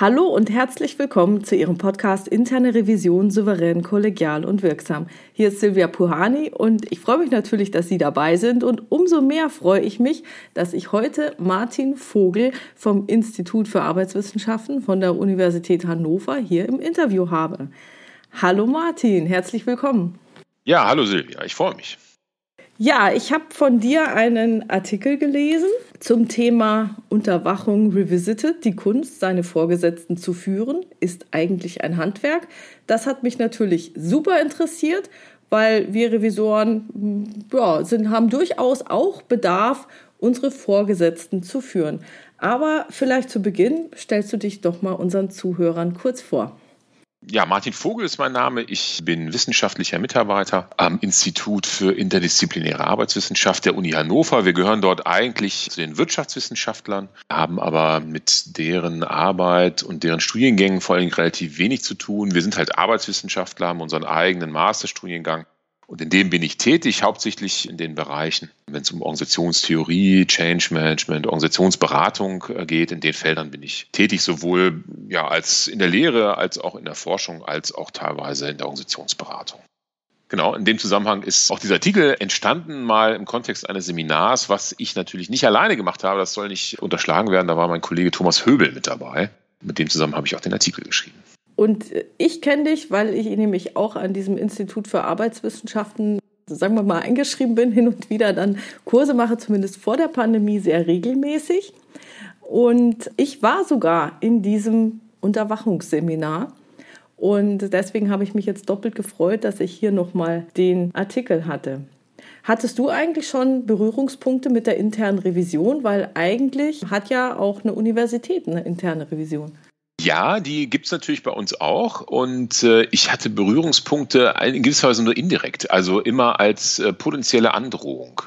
Hallo und herzlich willkommen zu Ihrem Podcast Interne Revision souverän, kollegial und wirksam. Hier ist Silvia Puhani und ich freue mich natürlich, dass Sie dabei sind und umso mehr freue ich mich, dass ich heute Martin Vogel vom Institut für Arbeitswissenschaften von der Universität Hannover hier im Interview habe. Hallo Martin, herzlich willkommen. Ja, hallo Silvia, ich freue mich. Ja, ich habe von dir einen Artikel gelesen zum Thema Unterwachung Revisited. Die Kunst, seine Vorgesetzten zu führen, ist eigentlich ein Handwerk. Das hat mich natürlich super interessiert, weil wir Revisoren hm, ja, sind, haben durchaus auch Bedarf, unsere Vorgesetzten zu führen. Aber vielleicht zu Beginn stellst du dich doch mal unseren Zuhörern kurz vor. Ja, Martin Vogel ist mein Name. Ich bin wissenschaftlicher Mitarbeiter am Institut für interdisziplinäre Arbeitswissenschaft der Uni Hannover. Wir gehören dort eigentlich zu den Wirtschaftswissenschaftlern, haben aber mit deren Arbeit und deren Studiengängen vor allem relativ wenig zu tun. Wir sind halt Arbeitswissenschaftler, haben unseren eigenen Masterstudiengang und in dem bin ich tätig, hauptsächlich in den Bereichen, wenn es um Organisationstheorie, Change Management, Organisationsberatung äh, geht. In den Feldern bin ich tätig, sowohl ja, als in der Lehre, als auch in der Forschung, als auch teilweise in der Organisationsberatung. Genau, in dem Zusammenhang ist auch dieser Artikel entstanden, mal im Kontext eines Seminars, was ich natürlich nicht alleine gemacht habe. Das soll nicht unterschlagen werden. Da war mein Kollege Thomas Höbel mit dabei. Mit dem zusammen habe ich auch den Artikel geschrieben. Und ich kenne dich, weil ich nämlich auch an diesem Institut für Arbeitswissenschaften, sagen wir mal, eingeschrieben bin, hin und wieder dann Kurse mache, zumindest vor der Pandemie sehr regelmäßig. Und ich war sogar in diesem Unterwachungsseminar. Und deswegen habe ich mich jetzt doppelt gefreut, dass ich hier nochmal den Artikel hatte. Hattest du eigentlich schon Berührungspunkte mit der internen Revision? Weil eigentlich hat ja auch eine Universität eine interne Revision. Ja, die gibt's natürlich bei uns auch. Und äh, ich hatte Berührungspunkte in gewisser Weise nur indirekt, also immer als äh, potenzielle Androhung.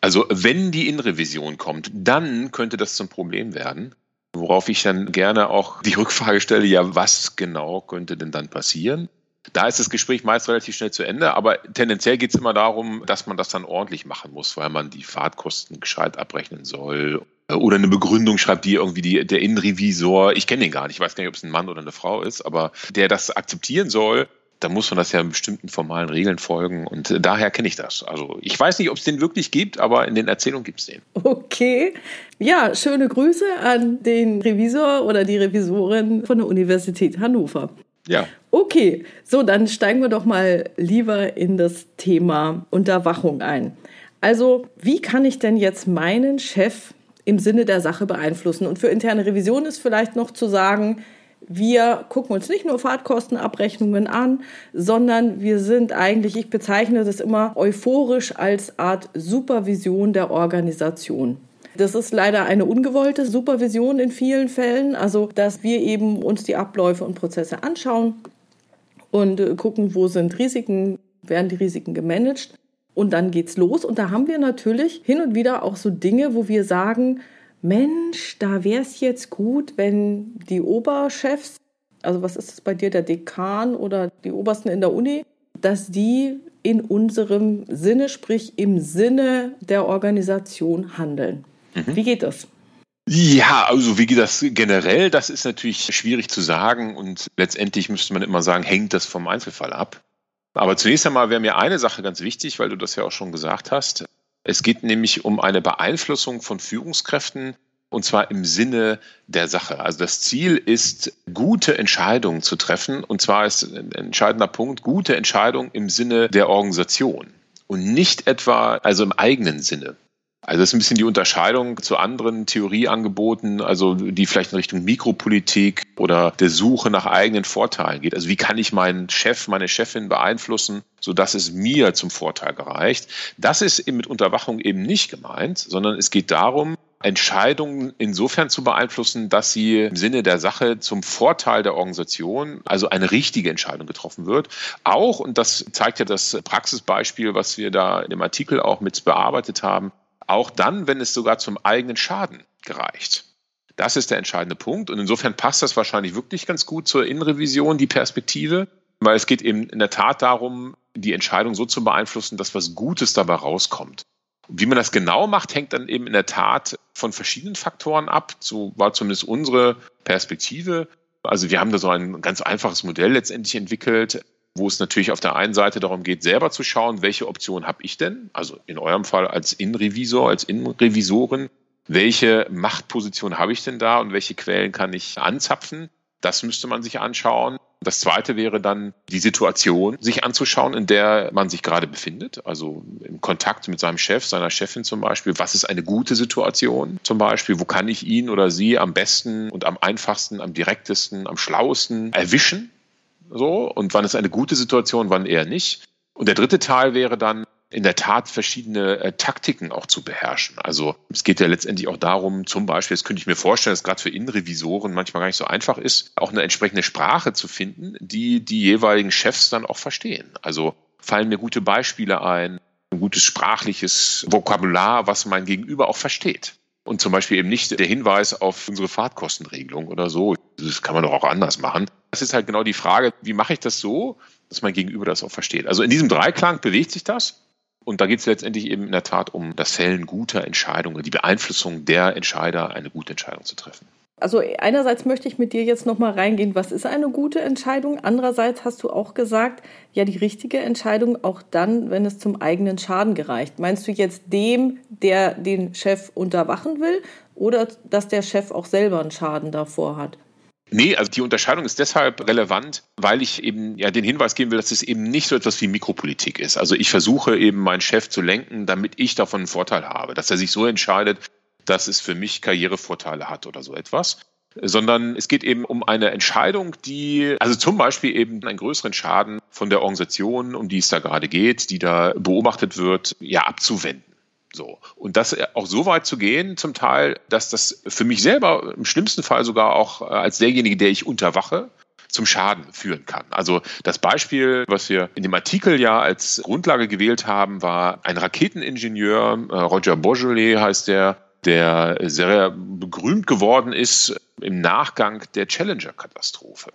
Also wenn die Innenrevision kommt, dann könnte das zum Problem werden. Worauf ich dann gerne auch die Rückfrage stelle, ja, was genau könnte denn dann passieren? Da ist das Gespräch meist relativ schnell zu Ende, aber tendenziell geht es immer darum, dass man das dann ordentlich machen muss, weil man die Fahrtkosten gescheit abrechnen soll oder eine Begründung schreibt, die irgendwie die, der Innenrevisor, ich kenne den gar nicht, ich weiß gar nicht, ob es ein Mann oder eine Frau ist, aber der das akzeptieren soll, da muss man das ja bestimmten formalen Regeln folgen und daher kenne ich das. Also ich weiß nicht, ob es den wirklich gibt, aber in den Erzählungen gibt es den. Okay. Ja, schöne Grüße an den Revisor oder die Revisorin von der Universität Hannover. Ja. Okay, so dann steigen wir doch mal lieber in das Thema Unterwachung ein. Also, wie kann ich denn jetzt meinen Chef im Sinne der Sache beeinflussen? Und für interne Revision ist vielleicht noch zu sagen, wir gucken uns nicht nur Fahrtkostenabrechnungen an, sondern wir sind eigentlich, ich bezeichne das immer euphorisch als Art Supervision der Organisation. Das ist leider eine ungewollte Supervision in vielen Fällen, also dass wir eben uns die Abläufe und Prozesse anschauen und äh, gucken, wo sind Risiken, werden die Risiken gemanagt und dann geht's los und da haben wir natürlich hin und wieder auch so Dinge, wo wir sagen, Mensch, da wäre es jetzt gut, wenn die Oberchefs, also was ist das bei dir, der Dekan oder die Obersten in der Uni, dass die in unserem Sinne, sprich im Sinne der Organisation handeln. Mhm. Wie geht das? Ja, also wie geht das generell? Das ist natürlich schwierig zu sagen und letztendlich müsste man immer sagen, hängt das vom Einzelfall ab. Aber zunächst einmal wäre mir eine Sache ganz wichtig, weil du das ja auch schon gesagt hast. Es geht nämlich um eine Beeinflussung von Führungskräften und zwar im Sinne der Sache. Also das Ziel ist, gute Entscheidungen zu treffen und zwar ist ein entscheidender Punkt, gute Entscheidungen im Sinne der Organisation und nicht etwa also im eigenen Sinne. Also das ist ein bisschen die Unterscheidung zu anderen Theorieangeboten, also die vielleicht in Richtung Mikropolitik oder der Suche nach eigenen Vorteilen geht. Also wie kann ich meinen Chef, meine Chefin beeinflussen, sodass es mir zum Vorteil gereicht? Das ist mit Unterwachung eben nicht gemeint, sondern es geht darum, Entscheidungen insofern zu beeinflussen, dass sie im Sinne der Sache zum Vorteil der Organisation, also eine richtige Entscheidung getroffen wird. Auch, und das zeigt ja das Praxisbeispiel, was wir da in dem Artikel auch mit bearbeitet haben, auch dann, wenn es sogar zum eigenen Schaden gereicht. Das ist der entscheidende Punkt. Und insofern passt das wahrscheinlich wirklich ganz gut zur Innenrevision, die Perspektive, weil es geht eben in der Tat darum, die Entscheidung so zu beeinflussen, dass was Gutes dabei rauskommt. Wie man das genau macht, hängt dann eben in der Tat von verschiedenen Faktoren ab. So war zumindest unsere Perspektive. Also wir haben da so ein ganz einfaches Modell letztendlich entwickelt, wo es natürlich auf der einen Seite darum geht, selber zu schauen, welche Option habe ich denn? Also in eurem Fall als Innenrevisor, als Innenrevisorin, welche Machtposition habe ich denn da und welche Quellen kann ich anzapfen? Das müsste man sich anschauen. Das zweite wäre dann die Situation, sich anzuschauen, in der man sich gerade befindet. Also im Kontakt mit seinem Chef, seiner Chefin zum Beispiel. Was ist eine gute Situation zum Beispiel? Wo kann ich ihn oder sie am besten und am einfachsten, am direktesten, am schlauesten erwischen? So. Und wann ist eine gute Situation, wann eher nicht? Und der dritte Teil wäre dann, in der Tat verschiedene äh, Taktiken auch zu beherrschen. Also es geht ja letztendlich auch darum, zum Beispiel, das könnte ich mir vorstellen, dass gerade für Innenrevisoren manchmal gar nicht so einfach ist, auch eine entsprechende Sprache zu finden, die die jeweiligen Chefs dann auch verstehen. Also fallen mir gute Beispiele ein, ein gutes sprachliches Vokabular, was mein Gegenüber auch versteht. Und zum Beispiel eben nicht der Hinweis auf unsere Fahrtkostenregelung oder so. Das kann man doch auch anders machen. Das ist halt genau die Frage, wie mache ich das so, dass mein Gegenüber das auch versteht. Also in diesem Dreiklang bewegt sich das. Und da geht es letztendlich eben in der Tat um das Fällen guter Entscheidungen, die Beeinflussung der Entscheider, eine gute Entscheidung zu treffen. Also einerseits möchte ich mit dir jetzt noch mal reingehen, was ist eine gute Entscheidung? Andererseits hast du auch gesagt, ja, die richtige Entscheidung auch dann, wenn es zum eigenen Schaden gereicht. Meinst du jetzt dem, der den Chef unterwachen will oder dass der Chef auch selber einen Schaden davor hat? Nee, also die Unterscheidung ist deshalb relevant, weil ich eben ja den Hinweis geben will, dass es eben nicht so etwas wie Mikropolitik ist. Also ich versuche eben meinen Chef zu lenken, damit ich davon einen Vorteil habe, dass er sich so entscheidet, dass es für mich Karrierevorteile hat oder so etwas. Sondern es geht eben um eine Entscheidung, die, also zum Beispiel eben einen größeren Schaden von der Organisation, um die es da gerade geht, die da beobachtet wird, ja abzuwenden. So. Und das äh, auch so weit zu gehen, zum Teil, dass das für mich selber im schlimmsten Fall sogar auch äh, als derjenige, der ich unterwache, zum Schaden führen kann. Also das Beispiel, was wir in dem Artikel ja als Grundlage gewählt haben, war ein Raketeningenieur, äh, Roger Beaujolais heißt der, der sehr berühmt geworden ist im Nachgang der Challenger-Katastrophe.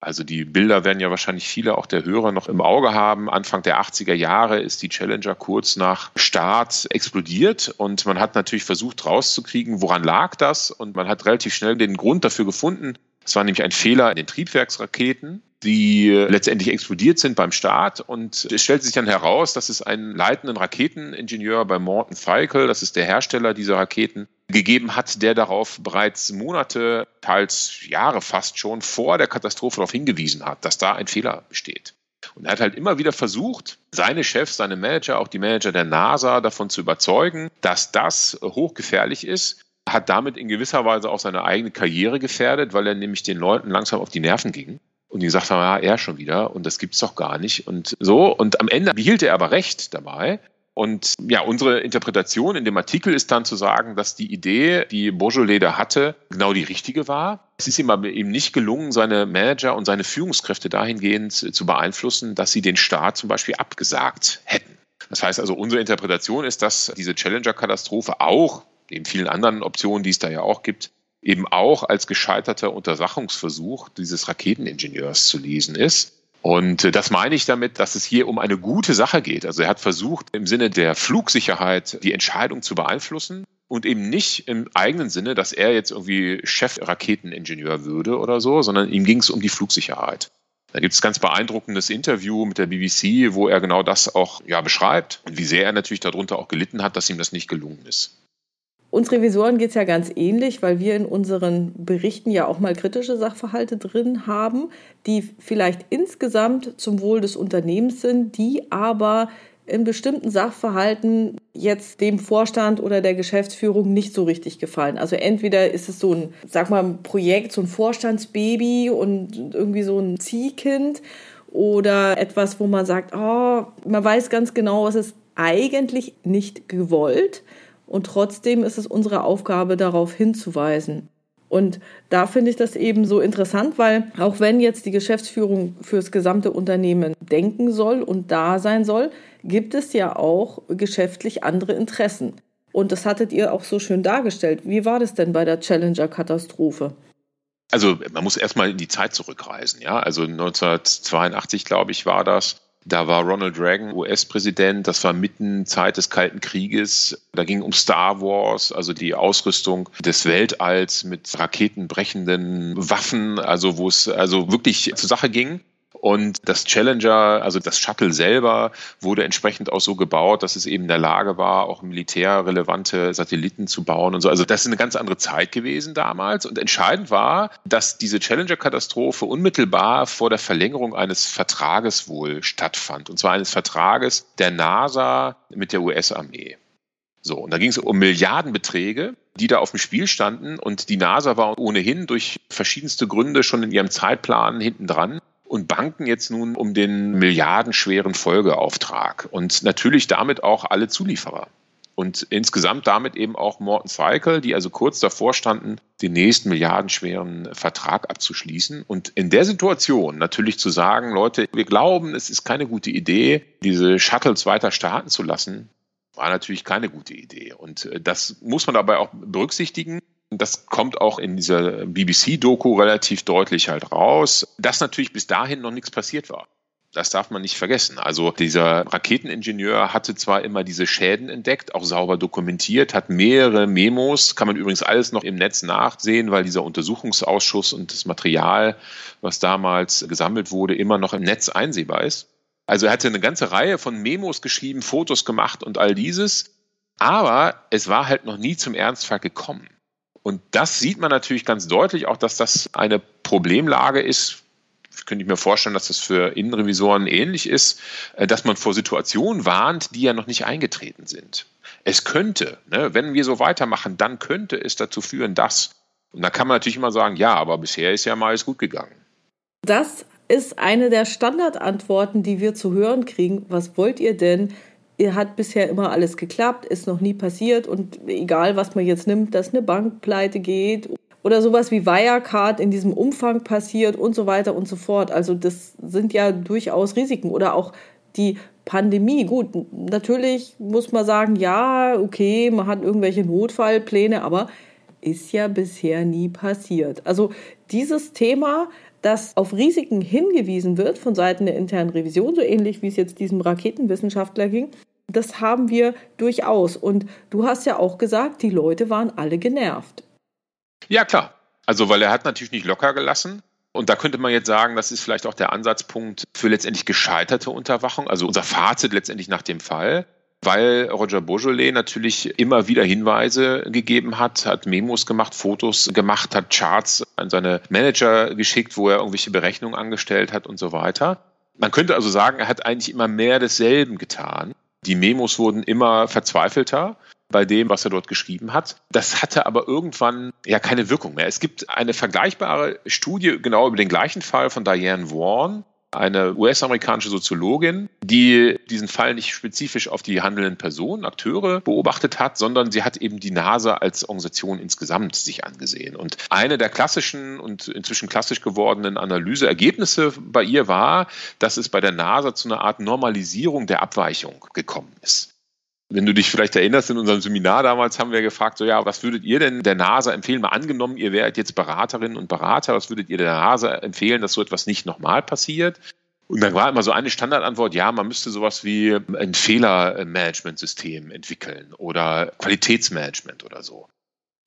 Also die Bilder werden ja wahrscheinlich viele auch der Hörer noch im Auge haben. Anfang der 80er Jahre ist die Challenger kurz nach Start explodiert und man hat natürlich versucht rauszukriegen, woran lag das und man hat relativ schnell den Grund dafür gefunden. Es war nämlich ein Fehler in den Triebwerksraketen die letztendlich explodiert sind beim Start. Und es stellt sich dann heraus, dass es einen leitenden Raketeningenieur bei Morton Feikel, das ist der Hersteller dieser Raketen, gegeben hat, der darauf bereits Monate, teils Jahre fast schon vor der Katastrophe darauf hingewiesen hat, dass da ein Fehler besteht. Und er hat halt immer wieder versucht, seine Chefs, seine Manager, auch die Manager der NASA davon zu überzeugen, dass das hochgefährlich ist, hat damit in gewisser Weise auch seine eigene Karriere gefährdet, weil er nämlich den Leuten langsam auf die Nerven ging. Und die gesagt haben, ja, er schon wieder und das gibt's doch gar nicht und so. Und am Ende behielt er aber recht dabei. Und ja, unsere Interpretation in dem Artikel ist dann zu sagen, dass die Idee, die Beaujolais da hatte, genau die richtige war. Es ist ihm aber eben nicht gelungen, seine Manager und seine Führungskräfte dahingehend zu beeinflussen, dass sie den Staat zum Beispiel abgesagt hätten. Das heißt also, unsere Interpretation ist, dass diese Challenger-Katastrophe auch, neben vielen anderen Optionen, die es da ja auch gibt, eben auch als gescheiterter Untersuchungsversuch dieses Raketeningenieurs zu lesen ist. Und äh, das meine ich damit, dass es hier um eine gute Sache geht. Also er hat versucht, im Sinne der Flugsicherheit die Entscheidung zu beeinflussen und eben nicht im eigenen Sinne, dass er jetzt irgendwie Chef-Raketeningenieur würde oder so, sondern ihm ging es um die Flugsicherheit. Da gibt es ganz beeindruckendes Interview mit der BBC, wo er genau das auch ja, beschreibt und wie sehr er natürlich darunter auch gelitten hat, dass ihm das nicht gelungen ist. Uns Revisoren geht es ja ganz ähnlich, weil wir in unseren Berichten ja auch mal kritische Sachverhalte drin haben, die vielleicht insgesamt zum Wohl des Unternehmens sind, die aber in bestimmten Sachverhalten jetzt dem Vorstand oder der Geschäftsführung nicht so richtig gefallen. Also entweder ist es so ein, sag mal, ein Projekt, so ein Vorstandsbaby und irgendwie so ein Ziehkind oder etwas, wo man sagt, oh, man weiß ganz genau, es ist eigentlich nicht gewollt und trotzdem ist es unsere Aufgabe, darauf hinzuweisen. Und da finde ich das eben so interessant, weil auch wenn jetzt die Geschäftsführung fürs gesamte Unternehmen denken soll und da sein soll, gibt es ja auch geschäftlich andere Interessen. Und das hattet ihr auch so schön dargestellt. Wie war das denn bei der Challenger-Katastrophe? Also man muss erstmal in die Zeit zurückreisen, ja. Also 1982, glaube ich, war das. Da war Ronald Reagan US-Präsident, das war mitten Zeit des Kalten Krieges. Da ging um Star Wars, also die Ausrüstung des Weltalls mit raketenbrechenden Waffen, also wo es also wirklich zur Sache ging. Und das Challenger, also das Shuttle selber, wurde entsprechend auch so gebaut, dass es eben in der Lage war, auch militärrelevante Satelliten zu bauen und so. Also das ist eine ganz andere Zeit gewesen damals. Und entscheidend war, dass diese Challenger-Katastrophe unmittelbar vor der Verlängerung eines Vertrages wohl stattfand. Und zwar eines Vertrages der NASA mit der US-Armee. So, und da ging es um Milliardenbeträge, die da auf dem Spiel standen. Und die NASA war ohnehin durch verschiedenste Gründe schon in ihrem Zeitplan hinten dran und banken jetzt nun um den milliardenschweren Folgeauftrag und natürlich damit auch alle Zulieferer. Und insgesamt damit eben auch Morton Cycle, die also kurz davor standen, den nächsten milliardenschweren Vertrag abzuschließen. Und in der Situation natürlich zu sagen, Leute, wir glauben, es ist keine gute Idee, diese Shuttles weiter starten zu lassen, war natürlich keine gute Idee. Und äh, das muss man dabei auch berücksichtigen. Das kommt auch in dieser BBC-Doku relativ deutlich halt raus, dass natürlich bis dahin noch nichts passiert war. Das darf man nicht vergessen. Also dieser Raketeningenieur hatte zwar immer diese Schäden entdeckt, auch sauber dokumentiert, hat mehrere Memos, kann man übrigens alles noch im Netz nachsehen, weil dieser Untersuchungsausschuss und das Material, was damals gesammelt wurde, immer noch im Netz einsehbar ist. Also er hatte eine ganze Reihe von Memos geschrieben, Fotos gemacht und all dieses. Aber es war halt noch nie zum Ernstfall gekommen. Und das sieht man natürlich ganz deutlich auch, dass das eine Problemlage ist. Könnte ich mir vorstellen, dass das für Innenrevisoren ähnlich ist, äh, dass man vor Situationen warnt, die ja noch nicht eingetreten sind. Es könnte, ne, wenn wir so weitermachen, dann könnte es dazu führen, dass. Und da kann man natürlich immer sagen, ja, aber bisher ist ja mal alles gut gegangen. Das ist eine der Standardantworten, die wir zu hören kriegen. Was wollt ihr denn? Hat bisher immer alles geklappt, ist noch nie passiert und egal, was man jetzt nimmt, dass eine Bank pleite geht oder sowas wie Wirecard in diesem Umfang passiert und so weiter und so fort. Also das sind ja durchaus Risiken oder auch die Pandemie. Gut, natürlich muss man sagen, ja, okay, man hat irgendwelche Notfallpläne, aber ist ja bisher nie passiert. Also dieses Thema, dass auf Risiken hingewiesen wird von Seiten der internen Revision, so ähnlich wie es jetzt diesem Raketenwissenschaftler ging, das haben wir durchaus. Und du hast ja auch gesagt, die Leute waren alle genervt. Ja, klar. Also, weil er hat natürlich nicht locker gelassen. Und da könnte man jetzt sagen, das ist vielleicht auch der Ansatzpunkt für letztendlich gescheiterte Unterwachung, also unser Fazit letztendlich nach dem Fall, weil Roger Beaujolais natürlich immer wieder Hinweise gegeben hat, hat Memos gemacht, Fotos gemacht, hat Charts an seine Manager geschickt, wo er irgendwelche Berechnungen angestellt hat und so weiter. Man könnte also sagen, er hat eigentlich immer mehr desselben getan. Die Memos wurden immer verzweifelter bei dem, was er dort geschrieben hat. Das hatte aber irgendwann ja keine Wirkung mehr. Es gibt eine vergleichbare Studie genau über den gleichen Fall von Diane Warren, eine US-amerikanische Soziologin, die diesen Fall nicht spezifisch auf die handelnden Personen, Akteure beobachtet hat, sondern sie hat eben die NASA als Organisation insgesamt sich angesehen. Und eine der klassischen und inzwischen klassisch gewordenen Analyseergebnisse bei ihr war, dass es bei der NASA zu einer Art Normalisierung der Abweichung gekommen ist. Wenn du dich vielleicht erinnerst, in unserem Seminar damals haben wir gefragt, so ja, was würdet ihr denn der NASA empfehlen? Mal angenommen, ihr wärt jetzt Beraterinnen und Berater, was würdet ihr der NASA empfehlen, dass so etwas nicht nochmal passiert? Und dann war immer so eine Standardantwort, ja, man müsste sowas wie ein Fehlermanagementsystem entwickeln oder Qualitätsmanagement oder so.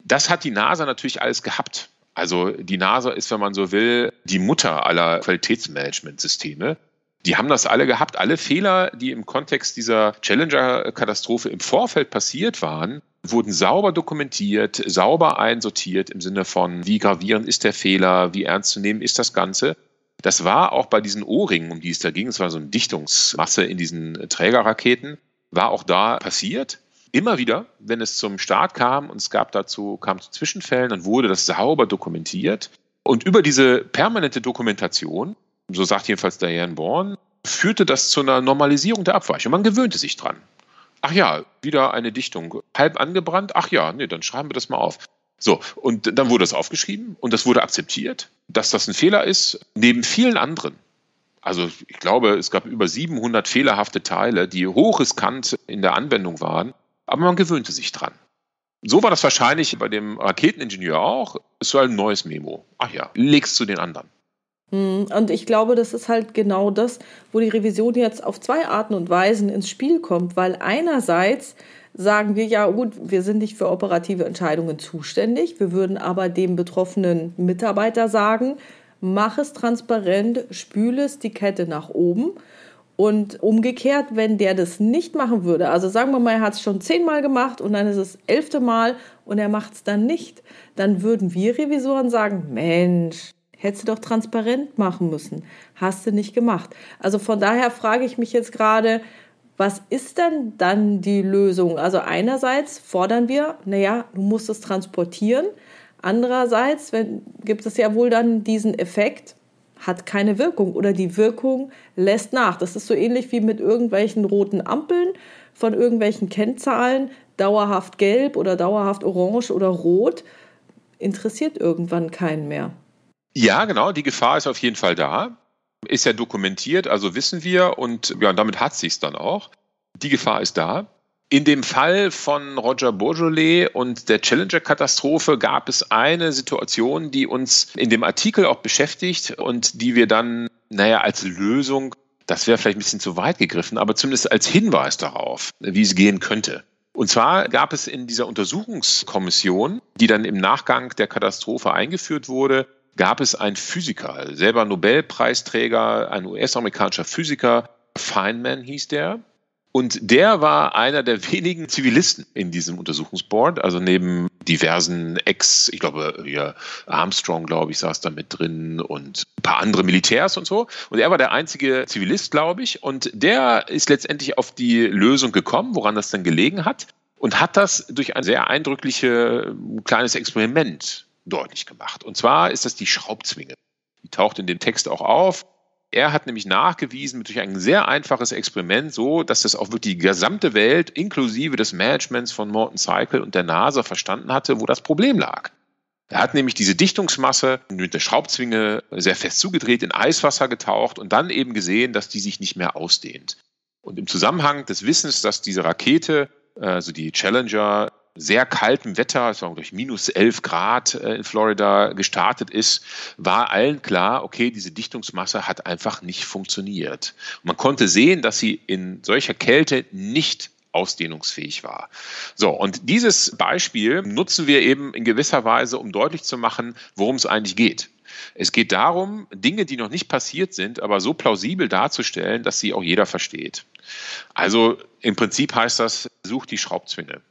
Das hat die NASA natürlich alles gehabt. Also die NASA ist, wenn man so will, die Mutter aller Qualitätsmanagementsysteme. Die haben das alle gehabt. Alle Fehler, die im Kontext dieser Challenger-Katastrophe im Vorfeld passiert waren, wurden sauber dokumentiert, sauber einsortiert im Sinne von, wie gravierend ist der Fehler, wie ernst zu nehmen ist das Ganze. Das war auch bei diesen O-Ringen, um die es da ging, es war so eine Dichtungsmasse in diesen Trägerraketen, war auch da passiert. Immer wieder, wenn es zum Start kam und es gab dazu, kam zu Zwischenfällen, dann wurde das sauber dokumentiert. Und über diese permanente Dokumentation so sagt jedenfalls Diane Bourne, führte das zu einer Normalisierung der Abweichung. Man gewöhnte sich dran. Ach ja, wieder eine Dichtung. Halb angebrannt. Ach ja, nee, dann schreiben wir das mal auf. So, und dann wurde das aufgeschrieben und das wurde akzeptiert, dass das ein Fehler ist, neben vielen anderen. Also ich glaube, es gab über 700 fehlerhafte Teile, die hochriskant in der Anwendung waren, aber man gewöhnte sich dran. So war das wahrscheinlich bei dem Raketeningenieur auch. Es war ein neues Memo. Ach ja, leg's zu den anderen. Hm, und ich glaube, das ist halt genau das, wo die Revision jetzt auf zwei Arten und Weisen ins Spiel kommt, weil einerseits sagen wir ja, gut, wir sind nicht für operative Entscheidungen zuständig, wir würden aber dem betroffenen Mitarbeiter sagen, mach es transparent, spüle es die Kette nach oben. Und umgekehrt, wenn der das nicht machen würde, also sagen wir mal, er hat es schon zehnmal gemacht und dann ist es elfte Mal und er macht es dann nicht, dann würden wir Revisoren sagen, Mensch, hättest du doch transparent machen müssen, hast du nicht gemacht. Also von daher frage ich mich jetzt gerade, was ist denn dann die Lösung? Also einerseits fordern wir, naja, du musst es transportieren. Andererseits wenn, gibt es ja wohl dann diesen Effekt, hat keine Wirkung oder die Wirkung lässt nach. Das ist so ähnlich wie mit irgendwelchen roten Ampeln von irgendwelchen Kennzahlen, dauerhaft gelb oder dauerhaft orange oder rot, interessiert irgendwann keinen mehr. Ja, genau, die Gefahr ist auf jeden Fall da ist ja dokumentiert, also wissen wir und ja, damit hat sich's dann auch. Die Gefahr ist da. In dem Fall von Roger Bourgeois und der Challenger-Katastrophe gab es eine Situation, die uns in dem Artikel auch beschäftigt und die wir dann, naja, als Lösung, das wäre vielleicht ein bisschen zu weit gegriffen, aber zumindest als Hinweis darauf, wie es gehen könnte. Und zwar gab es in dieser Untersuchungskommission, die dann im Nachgang der Katastrophe eingeführt wurde, gab es einen Physiker, selber Nobelpreisträger, ein US-amerikanischer Physiker, Feynman hieß der. Und der war einer der wenigen Zivilisten in diesem Untersuchungsboard, also neben diversen Ex, ich glaube, hier Armstrong, glaube ich, saß da mit drin und ein paar andere Militärs und so. Und er war der einzige Zivilist, glaube ich. Und der ist letztendlich auf die Lösung gekommen, woran das dann gelegen hat. Und hat das durch ein sehr eindrückliches kleines Experiment deutlich gemacht. Und zwar ist das die Schraubzwinge. Die taucht in dem Text auch auf. Er hat nämlich nachgewiesen durch ein sehr einfaches Experiment, so dass das auch wirklich die gesamte Welt inklusive des Managements von Morton Cycle und der NASA verstanden hatte, wo das Problem lag. Er hat nämlich diese Dichtungsmasse mit der Schraubzwinge sehr fest zugedreht, in Eiswasser getaucht und dann eben gesehen, dass die sich nicht mehr ausdehnt. Und im Zusammenhang des Wissens, dass diese Rakete, also die Challenger, sehr kaltem Wetter, war durch minus 11 Grad äh, in Florida gestartet ist, war allen klar, okay, diese Dichtungsmasse hat einfach nicht funktioniert. Man konnte sehen, dass sie in solcher Kälte nicht ausdehnungsfähig war. So, und dieses Beispiel nutzen wir eben in gewisser Weise, um deutlich zu machen, worum es eigentlich geht. Es geht darum, Dinge, die noch nicht passiert sind, aber so plausibel darzustellen, dass sie auch jeder versteht. Also im Prinzip heißt das, such die Schraubzwinge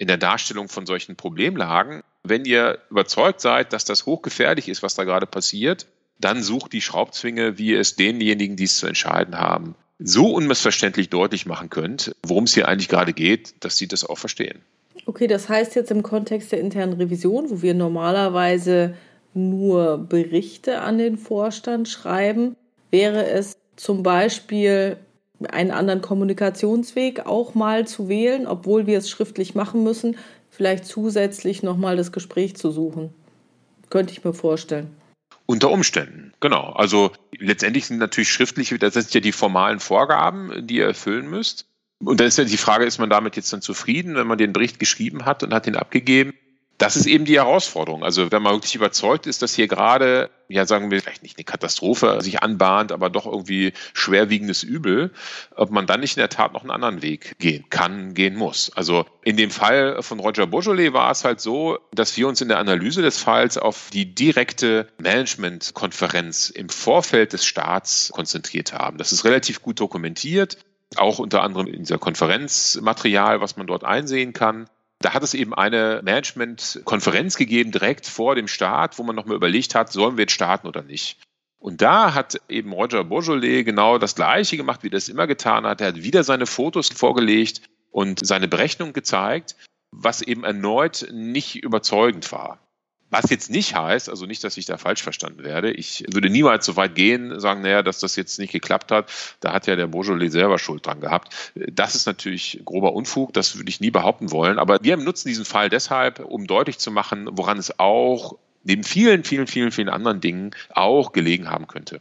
in der Darstellung von solchen Problemlagen. Wenn ihr überzeugt seid, dass das hochgefährlich ist, was da gerade passiert, dann sucht die Schraubzwinge, wie ihr es denjenigen, die es zu entscheiden haben, so unmissverständlich deutlich machen könnt, worum es hier eigentlich gerade geht, dass sie das auch verstehen. Okay, das heißt jetzt im Kontext der internen Revision, wo wir normalerweise nur Berichte an den Vorstand schreiben, wäre es zum Beispiel einen anderen Kommunikationsweg auch mal zu wählen, obwohl wir es schriftlich machen müssen, vielleicht zusätzlich nochmal das Gespräch zu suchen. Könnte ich mir vorstellen. Unter Umständen, genau. Also letztendlich sind natürlich schriftliche, das sind ja die formalen Vorgaben, die ihr erfüllen müsst. Und dann ist ja die Frage, ist man damit jetzt dann zufrieden, wenn man den Bericht geschrieben hat und hat den abgegeben? Das ist eben die Herausforderung. Also wenn man wirklich überzeugt ist, dass hier gerade, ja sagen wir, vielleicht nicht eine Katastrophe sich anbahnt, aber doch irgendwie schwerwiegendes Übel, ob man dann nicht in der Tat noch einen anderen Weg gehen kann, gehen muss. Also in dem Fall von Roger Beaujolais war es halt so, dass wir uns in der Analyse des Falls auf die direkte Managementkonferenz im Vorfeld des Staats konzentriert haben. Das ist relativ gut dokumentiert auch unter anderem in dieser Konferenzmaterial, was man dort einsehen kann. Da hat es eben eine Management-Konferenz gegeben, direkt vor dem Start, wo man nochmal überlegt hat, sollen wir jetzt starten oder nicht. Und da hat eben Roger Beaujolais genau das Gleiche gemacht, wie er es immer getan hat. Er hat wieder seine Fotos vorgelegt und seine Berechnung gezeigt, was eben erneut nicht überzeugend war. Was jetzt nicht heißt, also nicht, dass ich da falsch verstanden werde, ich würde niemals so weit gehen, sagen, naja, dass das jetzt nicht geklappt hat, da hat ja der Beaujolais selber Schuld dran gehabt. Das ist natürlich grober Unfug, das würde ich nie behaupten wollen, aber wir nutzen diesen Fall deshalb, um deutlich zu machen, woran es auch neben vielen, vielen, vielen, vielen anderen Dingen auch gelegen haben könnte.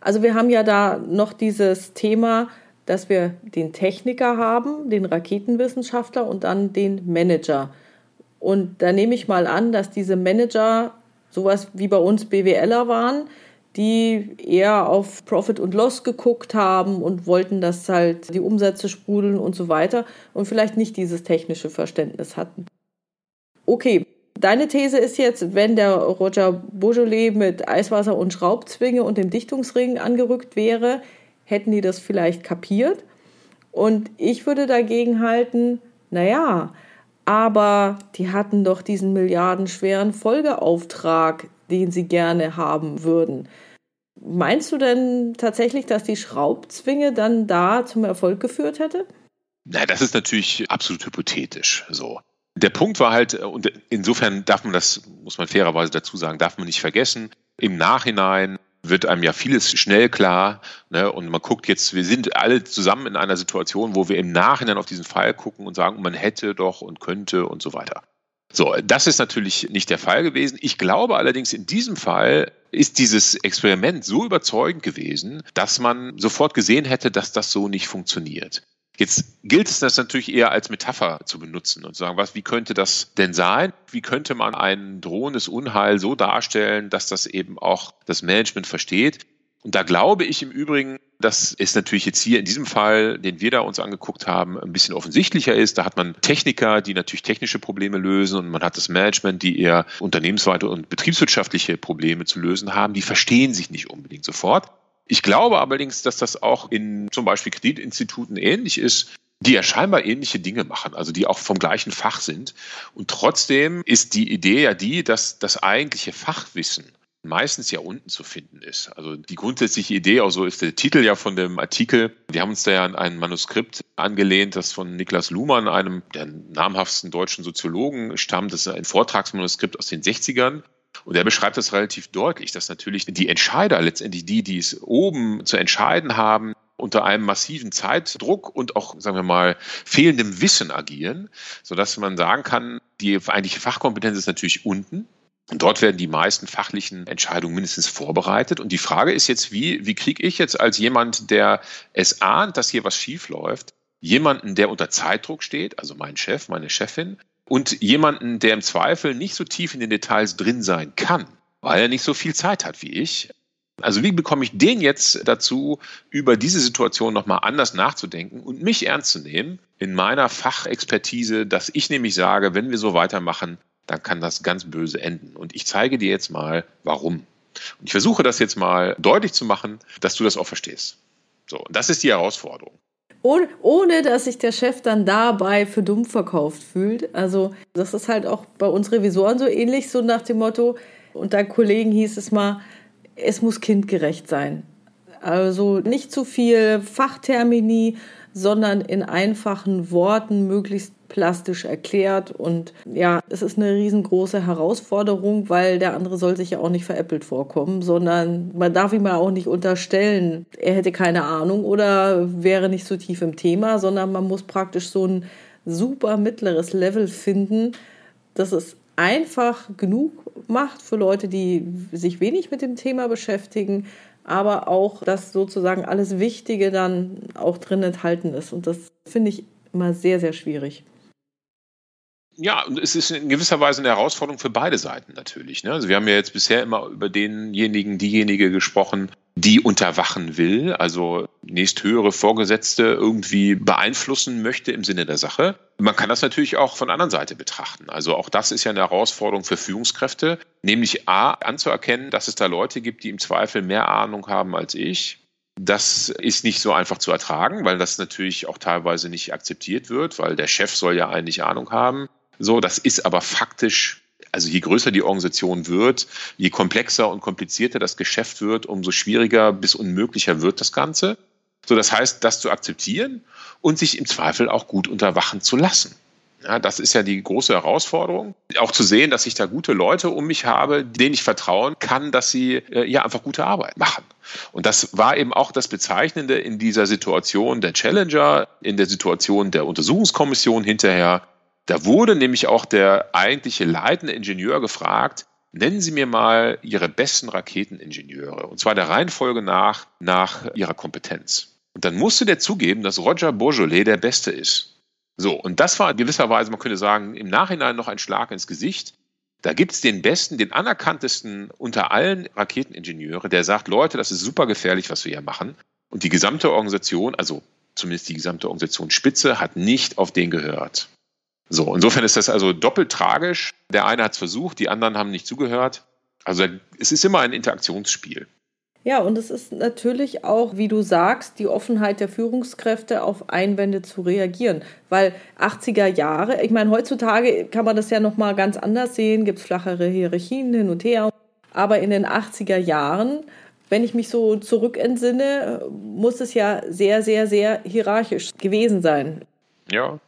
Also wir haben ja da noch dieses Thema, dass wir den Techniker haben, den Raketenwissenschaftler und dann den Manager. Und da nehme ich mal an, dass diese Manager sowas wie bei uns BWLer waren, die eher auf Profit und Loss geguckt haben und wollten, dass halt die Umsätze sprudeln und so weiter und vielleicht nicht dieses technische Verständnis hatten. Okay, deine These ist jetzt, wenn der Roger Beaujolais mit Eiswasser und Schraubzwinge und dem Dichtungsring angerückt wäre, hätten die das vielleicht kapiert. Und ich würde dagegen halten, naja, aber die hatten doch diesen milliardenschweren Folgeauftrag, den sie gerne haben würden. Meinst du denn tatsächlich, dass die Schraubzwinge dann da zum Erfolg geführt hätte? Na, das ist natürlich absolut hypothetisch. So. Der Punkt war halt, und insofern darf man das, muss man fairerweise dazu sagen, darf man nicht vergessen, im Nachhinein wird einem ja vieles schnell klar. Ne? Und man guckt jetzt, wir sind alle zusammen in einer Situation, wo wir im Nachhinein auf diesen Fall gucken und sagen, man hätte doch und könnte und so weiter. So, das ist natürlich nicht der Fall gewesen. Ich glaube allerdings, in diesem Fall ist dieses Experiment so überzeugend gewesen, dass man sofort gesehen hätte, dass das so nicht funktioniert. Jetzt gilt es das natürlich eher als Metapher zu benutzen und zu sagen, was, wie könnte das denn sein? Wie könnte man ein drohendes Unheil so darstellen, dass das eben auch das Management versteht? Und da glaube ich im Übrigen, dass es natürlich jetzt hier in diesem Fall, den wir da uns angeguckt haben, ein bisschen offensichtlicher ist. Da hat man Techniker, die natürlich technische Probleme lösen und man hat das Management, die eher unternehmensweite und betriebswirtschaftliche Probleme zu lösen haben. Die verstehen sich nicht unbedingt sofort. Ich glaube allerdings, dass das auch in zum Beispiel Kreditinstituten ähnlich ist, die ja scheinbar ähnliche Dinge machen, also die auch vom gleichen Fach sind. Und trotzdem ist die Idee ja die, dass das eigentliche Fachwissen meistens ja unten zu finden ist. Also die grundsätzliche Idee, auch so ist der Titel ja von dem Artikel. Wir haben uns da ja an ein Manuskript angelehnt, das von Niklas Luhmann, einem der namhaftesten deutschen Soziologen, stammt. Das ist ein Vortragsmanuskript aus den 60ern. Und er beschreibt das relativ deutlich, dass natürlich die Entscheider, letztendlich die, die es oben zu entscheiden haben, unter einem massiven Zeitdruck und auch, sagen wir mal, fehlendem Wissen agieren, sodass man sagen kann, die eigentliche Fachkompetenz ist natürlich unten. Und dort werden die meisten fachlichen Entscheidungen mindestens vorbereitet. Und die Frage ist jetzt, wie, wie kriege ich jetzt als jemand, der es ahnt, dass hier was schief läuft, jemanden, der unter Zeitdruck steht, also mein Chef, meine Chefin, und jemanden, der im Zweifel nicht so tief in den Details drin sein kann, weil er nicht so viel Zeit hat wie ich. Also wie bekomme ich den jetzt dazu, über diese Situation nochmal anders nachzudenken und mich ernst zu nehmen in meiner Fachexpertise, dass ich nämlich sage, wenn wir so weitermachen, dann kann das ganz böse enden. Und ich zeige dir jetzt mal, warum. Und ich versuche das jetzt mal deutlich zu machen, dass du das auch verstehst. So, das ist die Herausforderung. Ohne, ohne dass sich der Chef dann dabei für dumm verkauft fühlt. Also, das ist halt auch bei uns Revisoren so ähnlich, so nach dem Motto, unter Kollegen hieß es mal, es muss kindgerecht sein. Also nicht zu viel Fachtermini, sondern in einfachen Worten möglichst plastisch erklärt. Und ja, es ist eine riesengroße Herausforderung, weil der andere soll sich ja auch nicht veräppelt vorkommen, sondern man darf ihm ja auch nicht unterstellen, er hätte keine Ahnung oder wäre nicht so tief im Thema, sondern man muss praktisch so ein super mittleres Level finden, dass es einfach genug macht für Leute, die sich wenig mit dem Thema beschäftigen, aber auch, dass sozusagen alles Wichtige dann auch drin enthalten ist. Und das finde ich immer sehr, sehr schwierig. Ja, und es ist in gewisser Weise eine Herausforderung für beide Seiten natürlich. Ne? Also wir haben ja jetzt bisher immer über denjenigen, diejenige gesprochen, die unterwachen will, also nächsthöhere Vorgesetzte irgendwie beeinflussen möchte im Sinne der Sache. Man kann das natürlich auch von anderen Seite betrachten. Also auch das ist ja eine Herausforderung für Führungskräfte, nämlich A, anzuerkennen, dass es da Leute gibt, die im Zweifel mehr Ahnung haben als ich. Das ist nicht so einfach zu ertragen, weil das natürlich auch teilweise nicht akzeptiert wird, weil der Chef soll ja eigentlich Ahnung haben. So, das ist aber faktisch, also je größer die Organisation wird, je komplexer und komplizierter das Geschäft wird, umso schwieriger bis unmöglicher wird das Ganze. So, das heißt, das zu akzeptieren und sich im Zweifel auch gut unterwachen zu lassen. Ja, das ist ja die große Herausforderung. Auch zu sehen, dass ich da gute Leute um mich habe, denen ich vertrauen kann, dass sie äh, ja einfach gute Arbeit machen. Und das war eben auch das Bezeichnende in dieser Situation der Challenger, in der Situation der Untersuchungskommission hinterher, da wurde nämlich auch der eigentliche leitende Ingenieur gefragt, nennen Sie mir mal Ihre besten Raketeningenieure. Und zwar der Reihenfolge nach, nach Ihrer Kompetenz. Und dann musste der zugeben, dass Roger Beaujolais der Beste ist. So, und das war gewisserweise, man könnte sagen, im Nachhinein noch ein Schlag ins Gesicht, Da gibt es den besten, den anerkanntesten unter allen Raketeningenieure, der sagt, Leute, das ist super gefährlich, was wir hier machen. Und die gesamte Organisation, also zumindest die gesamte Organisation Spitze, hat nicht auf den gehört. So, insofern ist das also doppelt tragisch. Der eine hat es versucht, die anderen haben nicht zugehört. Also es ist immer ein Interaktionsspiel. Ja, und es ist natürlich auch, wie du sagst, die Offenheit der Führungskräfte auf Einwände zu reagieren. Weil 80er Jahre, ich meine, heutzutage kann man das ja nochmal ganz anders sehen, gibt es flachere Hierarchien hin und her. Aber in den 80er Jahren, wenn ich mich so zurückentsinne, muss es ja sehr, sehr, sehr hierarchisch gewesen sein. Ja.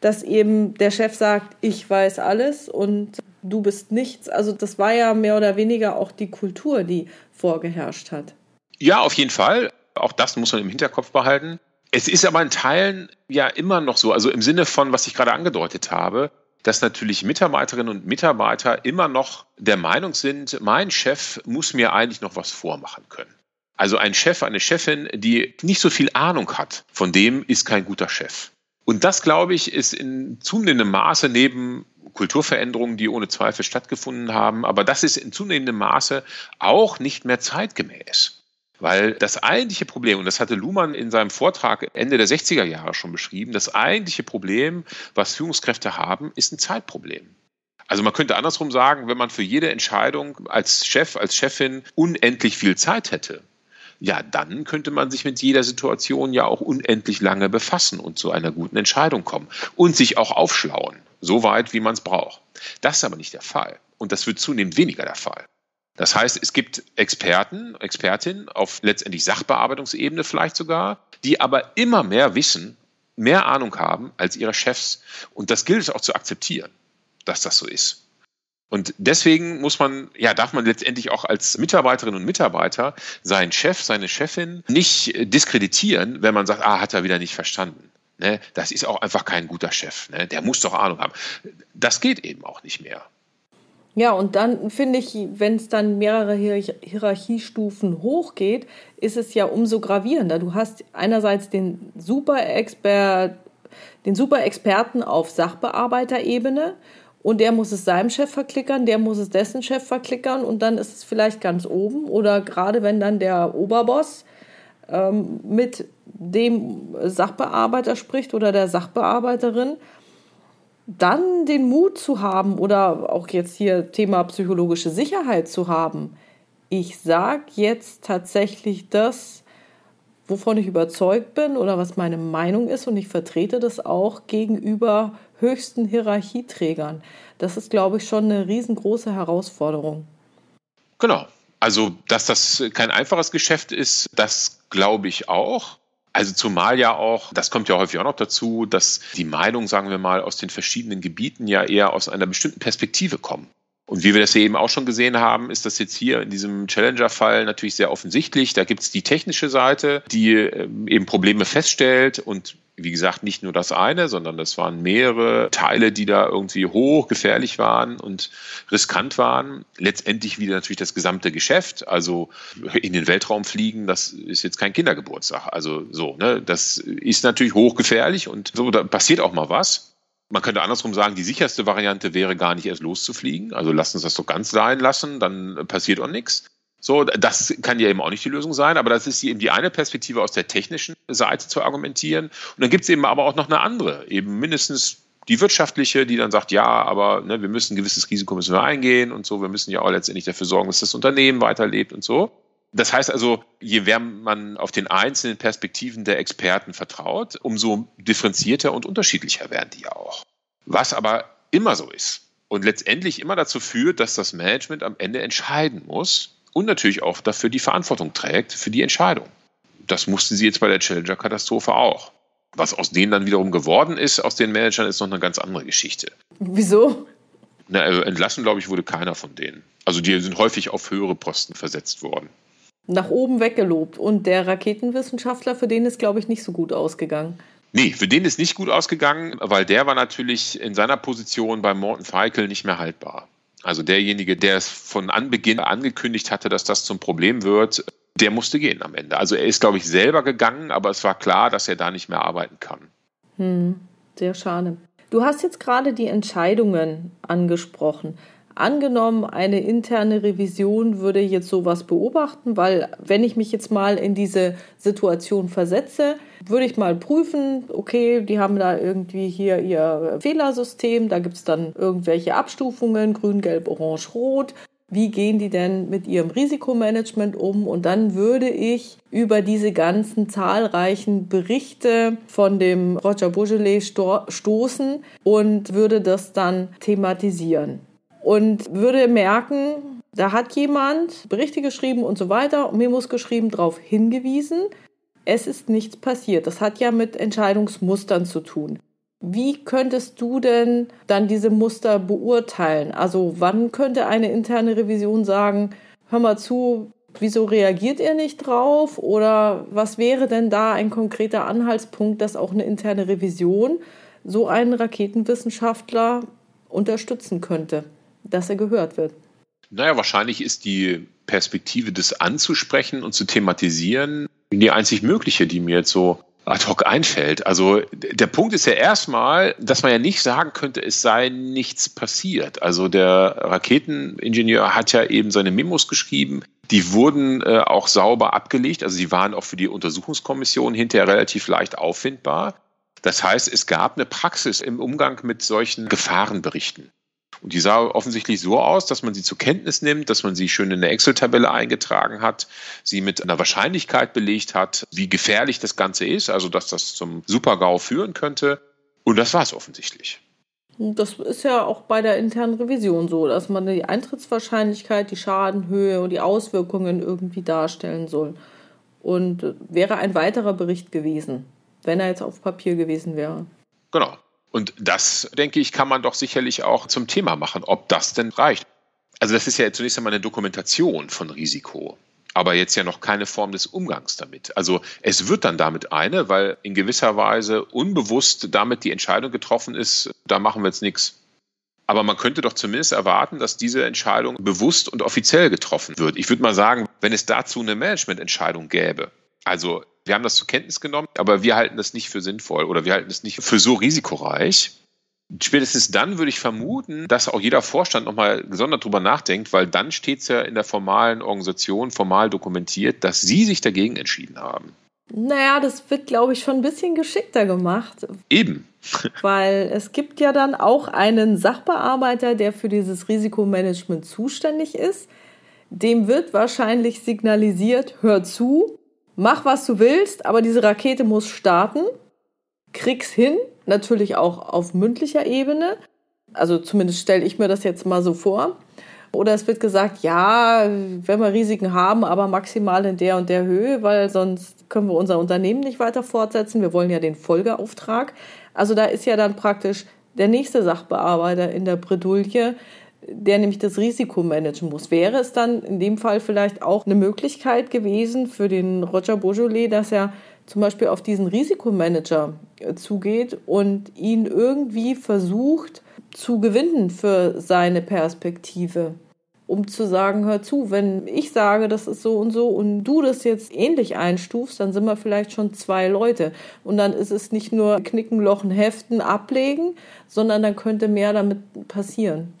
Dass eben der Chef sagt, ich weiß alles und du bist nichts. Also das war ja mehr oder weniger auch die Kultur, die vorgeherrscht hat. Ja, auf jeden Fall. Auch das muss man im Hinterkopf behalten. Es ist aber in Teilen ja immer noch so, also im Sinne von, was ich gerade angedeutet habe, dass natürlich Mitarbeiterinnen und Mitarbeiter immer noch der Meinung sind, mein Chef muss mir eigentlich noch was vormachen können. Also ein Chef, eine Chefin, die nicht so viel Ahnung hat, von dem ist kein guter Chef. Und das, glaube ich, ist in zunehmendem Maße neben Kulturveränderungen, die ohne Zweifel stattgefunden haben. Aber das ist in zunehmendem Maße auch nicht mehr zeitgemäß. Weil das eigentliche Problem, und das hatte Luhmann in seinem Vortrag Ende der 60er Jahre schon beschrieben, das eigentliche Problem, was Führungskräfte haben, ist ein Zeitproblem. Also man könnte andersrum sagen, wenn man für jede Entscheidung als Chef, als Chefin unendlich viel Zeit hätte, ja, dann könnte man sich mit jeder Situation ja auch unendlich lange befassen und zu einer guten Entscheidung kommen und sich auch aufschlauen, so weit, wie man es braucht. Das ist aber nicht der Fall und das wird zunehmend weniger der Fall. Das heißt, es gibt Experten, Expertinnen auf letztendlich Sachbearbeitungsebene vielleicht sogar, die aber immer mehr wissen, mehr Ahnung haben als ihre Chefs. Und das gilt es auch zu akzeptieren, dass das so ist. Und deswegen muss man, ja, darf man letztendlich auch als Mitarbeiterin und Mitarbeiter seinen Chef, seine Chefin nicht diskreditieren, wenn man sagt, ah, hat er wieder nicht verstanden. Ne? Das ist auch einfach kein guter Chef. Ne? Der muss doch Ahnung haben. Das geht eben auch nicht mehr. Ja, und dann finde ich, wenn es dann mehrere Hierarchiestufen hochgeht, ist es ja umso gravierender. Du hast einerseits den Super-Expert, den Super-Experten auf Sachbearbeiterebene und der muss es seinem Chef verklickern, der muss es dessen Chef verklickern und dann ist es vielleicht ganz oben oder gerade wenn dann der Oberboss ähm, mit dem Sachbearbeiter spricht oder der Sachbearbeiterin, dann den Mut zu haben oder auch jetzt hier Thema psychologische Sicherheit zu haben. Ich sage jetzt tatsächlich das, wovon ich überzeugt bin oder was meine Meinung ist und ich vertrete das auch gegenüber höchsten Hierarchieträgern. Das ist, glaube ich, schon eine riesengroße Herausforderung. Genau. Also, dass das kein einfaches Geschäft ist, das glaube ich auch. Also zumal ja auch, das kommt ja häufig auch noch dazu, dass die Meinungen, sagen wir mal, aus den verschiedenen Gebieten ja eher aus einer bestimmten Perspektive kommen. Und wie wir das ja eben auch schon gesehen haben, ist das jetzt hier in diesem Challenger-Fall natürlich sehr offensichtlich. Da gibt es die technische Seite, die ähm, eben Probleme feststellt und wie gesagt, nicht nur das eine, sondern das waren mehrere Teile, die da irgendwie hoch gefährlich waren und riskant waren. Letztendlich wieder natürlich das gesamte Geschäft. Also in den Weltraum fliegen, das ist jetzt kein Kindergeburtstag. Also so, ne, das ist natürlich hochgefährlich und so, da passiert auch mal was. Man könnte andersrum sagen, die sicherste Variante wäre gar nicht erst loszufliegen. Also lass uns das doch ganz sein lassen, dann passiert auch nichts. So, das kann ja eben auch nicht die Lösung sein, aber das ist eben die eine Perspektive aus der technischen Seite zu argumentieren. Und dann gibt es eben aber auch noch eine andere, eben mindestens die wirtschaftliche, die dann sagt, ja, aber ne, wir müssen ein gewisses Risiko müssen wir eingehen und so, wir müssen ja auch letztendlich dafür sorgen, dass das Unternehmen weiterlebt und so. Das heißt also, je mehr man auf den einzelnen Perspektiven der Experten vertraut, umso differenzierter und unterschiedlicher werden die ja auch. Was aber immer so ist und letztendlich immer dazu führt, dass das Management am Ende entscheiden muss und natürlich auch dafür die Verantwortung trägt für die Entscheidung. Das mussten sie jetzt bei der Challenger-Katastrophe auch. Was aus denen dann wiederum geworden ist, aus den Managern, ist noch eine ganz andere Geschichte. Wieso? Na, also entlassen, glaube ich, wurde keiner von denen. Also die sind häufig auf höhere Posten versetzt worden nach oben weggelobt. Und der Raketenwissenschaftler, für den ist, glaube ich, nicht so gut ausgegangen. Nee, für den ist nicht gut ausgegangen, weil der war natürlich in seiner Position bei Morton Feikel nicht mehr haltbar. Also derjenige, der es von Anbeginn angekündigt hatte, dass das zum Problem wird, der musste gehen am Ende. Also er ist, glaube ich, selber gegangen, aber es war klar, dass er da nicht mehr arbeiten kann. Hm, sehr schade. Du hast jetzt gerade die Entscheidungen angesprochen. Angenommen, eine interne Revision würde jetzt sowas beobachten, weil wenn ich mich jetzt mal in diese Situation versetze, würde ich mal prüfen, okay, die haben da irgendwie hier ihr Fehlersystem, da gibt es dann irgendwelche Abstufungen, grün, gelb, orange, rot. Wie gehen die denn mit ihrem Risikomanagement um? Und dann würde ich über diese ganzen zahlreichen Berichte von dem Roger Bourgelet stoßen und würde das dann thematisieren. Und würde merken, da hat jemand Berichte geschrieben und so weiter, Memos geschrieben, darauf hingewiesen, es ist nichts passiert. Das hat ja mit Entscheidungsmustern zu tun. Wie könntest du denn dann diese Muster beurteilen? Also wann könnte eine interne Revision sagen, hör mal zu, wieso reagiert ihr nicht drauf? Oder was wäre denn da ein konkreter Anhaltspunkt, dass auch eine interne Revision so einen Raketenwissenschaftler unterstützen könnte, dass er gehört wird? Naja, wahrscheinlich ist die Perspektive, das anzusprechen und zu thematisieren, die einzig mögliche, die mir jetzt so ad hoc einfällt. Also der Punkt ist ja erstmal, dass man ja nicht sagen könnte, es sei nichts passiert. Also der Raketeningenieur hat ja eben seine Memos geschrieben. Die wurden äh, auch sauber abgelegt. Also sie waren auch für die Untersuchungskommission hinterher relativ leicht auffindbar. Das heißt, es gab eine Praxis im Umgang mit solchen Gefahrenberichten. Und die sah offensichtlich so aus, dass man sie zur Kenntnis nimmt, dass man sie schön in der Excel-Tabelle eingetragen hat, sie mit einer Wahrscheinlichkeit belegt hat, wie gefährlich das Ganze ist, also dass das zum Super-GAU führen könnte. Und das war es offensichtlich. Das ist ja auch bei der internen Revision so, dass man die Eintrittswahrscheinlichkeit, die Schadenhöhe und die Auswirkungen irgendwie darstellen soll. Und wäre ein weiterer Bericht gewesen, wenn er jetzt auf Papier gewesen wäre. Genau. Und das, denke ich, kann man doch sicherlich auch zum Thema machen, ob das denn reicht. Also das ist ja zunächst einmal eine Dokumentation von Risiko, aber jetzt ja noch keine Form des Umgangs damit. Also es wird dann damit eine, weil in gewisser Weise unbewusst damit die Entscheidung getroffen ist, da machen wir jetzt nichts. Aber man könnte doch zumindest erwarten, dass diese Entscheidung bewusst und offiziell getroffen wird. Ich würde mal sagen, wenn es dazu eine Managemententscheidung gäbe, also wir haben das zur Kenntnis genommen, aber wir halten das nicht für sinnvoll oder wir halten es nicht für so risikoreich. Spätestens dann würde ich vermuten, dass auch jeder Vorstand nochmal gesondert drüber nachdenkt, weil dann steht es ja in der formalen Organisation formal dokumentiert, dass sie sich dagegen entschieden haben. Naja, das wird, glaube ich, schon ein bisschen geschickter gemacht. Eben. weil es gibt ja dann auch einen Sachbearbeiter, der für dieses Risikomanagement zuständig ist. Dem wird wahrscheinlich signalisiert, hör zu, mach was du willst, aber diese Rakete muss starten, krieg's hin, natürlich auch auf mündlicher Ebene. Also zumindest stelle ich mir das jetzt mal so vor. Oder es wird gesagt, ja, wenn wir Risiken haben, aber maximal in der und der Höhe, weil sonst können wir unser Unternehmen nicht weiter fortsetzen. Wir wollen ja den Folgeauftrag. Also da ist ja dann praktisch der nächste Sachbearbeiter in der Bredouille, der nämlich das Risiko managen muss. Wäre es dann in dem Fall vielleicht auch eine Möglichkeit gewesen für den Roger Beaujolais, dass er zum Beispiel auf diesen Risikomanager äh, zugeht und ihn irgendwie versucht zu gewinnen für seine Perspektive? um zu sagen, hör zu, wenn ich sage, das ist so und so und du das jetzt ähnlich einstufst, dann sind wir vielleicht schon zwei Leute. Und dann ist es nicht nur knicken, lochen, heften, ablegen, sondern dann könnte mehr damit passieren.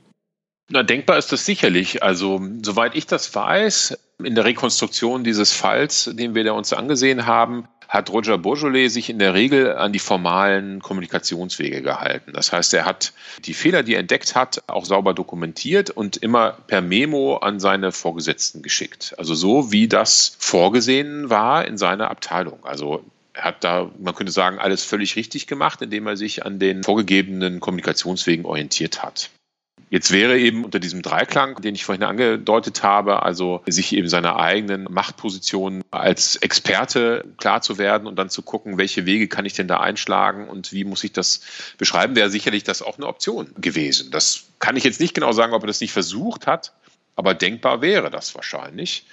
Na, denkbar ist das sicherlich. Also, soweit ich das weiß, in der Rekonstruktion dieses Falls, den wir da uns angesehen haben, hat Roger Bourgeois sich in der Regel an die formalen Kommunikationswege gehalten. Das heißt, er hat die Fehler, die er entdeckt hat, auch sauber dokumentiert und immer per Memo an seine Vorgesetzten geschickt. Also so, wie das vorgesehen war in seiner Abteilung. Also er hat da, man könnte sagen, alles völlig richtig gemacht, indem er sich an den vorgegebenen Kommunikationswegen orientiert hat. Jetzt wäre eben unter diesem Dreiklang, den ich vorhin angedeutet habe, also sich eben seiner eigenen Machtposition als Experte klar zu werden und dann zu gucken, welche Wege kann ich denn da einschlagen und wie muss ich das beschreiben, wäre sicherlich das auch eine Option gewesen. Das kann ich jetzt nicht genau sagen, ob er das nicht versucht hat, aber denkbar wäre das wahrscheinlich.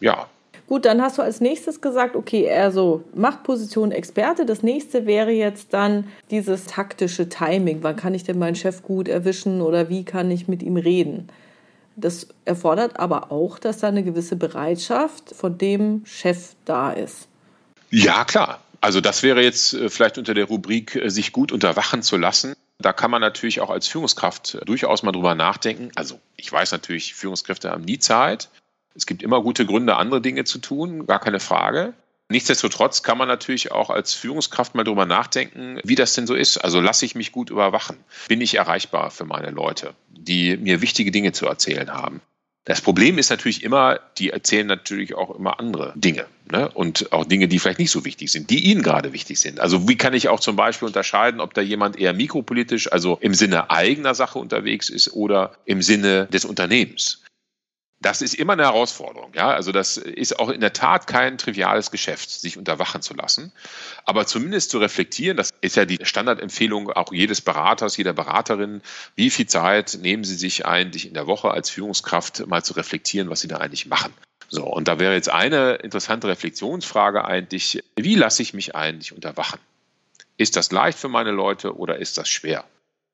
Ja, Gut, dann hast du als nächstes gesagt, okay, also Machtposition Experte. Das nächste wäre jetzt dann dieses taktische Timing. Wann kann ich denn meinen Chef gut erwischen oder wie kann ich mit ihm reden? Das erfordert aber auch, dass da eine gewisse Bereitschaft von dem Chef da ist. Ja, klar. Also das wäre jetzt äh, vielleicht unter der Rubrik, äh, sich gut unterwachen zu lassen. Da kann man natürlich auch als Führungskraft durchaus mal drüber nachdenken. Also Ich weiß natürlich, Führungskräfte haben nie Zeit. Es gibt immer gute Gründe, andere Dinge zu tun, gar keine Frage. Nichtsdestotrotz kann man natürlich auch als Führungskraft mal drüber nachdenken, wie das denn so ist. Also lasse ich mich gut überwachen? Bin ich erreichbar für meine Leute, die mir wichtige Dinge zu erzählen haben? Das Problem ist natürlich immer, die erzählen natürlich auch immer andere Dinge ne? und auch Dinge, die vielleicht nicht so wichtig sind, die ihnen gerade wichtig sind. Also wie kann ich auch zum Beispiel unterscheiden, ob da jemand eher mikropolitisch, also im Sinne eigener Sache unterwegs ist oder im Sinne des Unternehmens? Das ist immer eine Herausforderung. Ja, also das ist auch in der Tat kein triviales Geschäft, sich unterwachen zu lassen. Aber zumindest zu reflektieren, das ist ja die Standardempfehlung auch jedes Beraters, jeder Beraterin. Wie viel Zeit nehmen Sie sich eigentlich in der Woche als Führungskraft mal zu reflektieren, was Sie da eigentlich machen? So. Und da wäre jetzt eine interessante Reflexionsfrage eigentlich, wie lasse ich mich eigentlich unterwachen? Ist das leicht für meine Leute oder ist das schwer?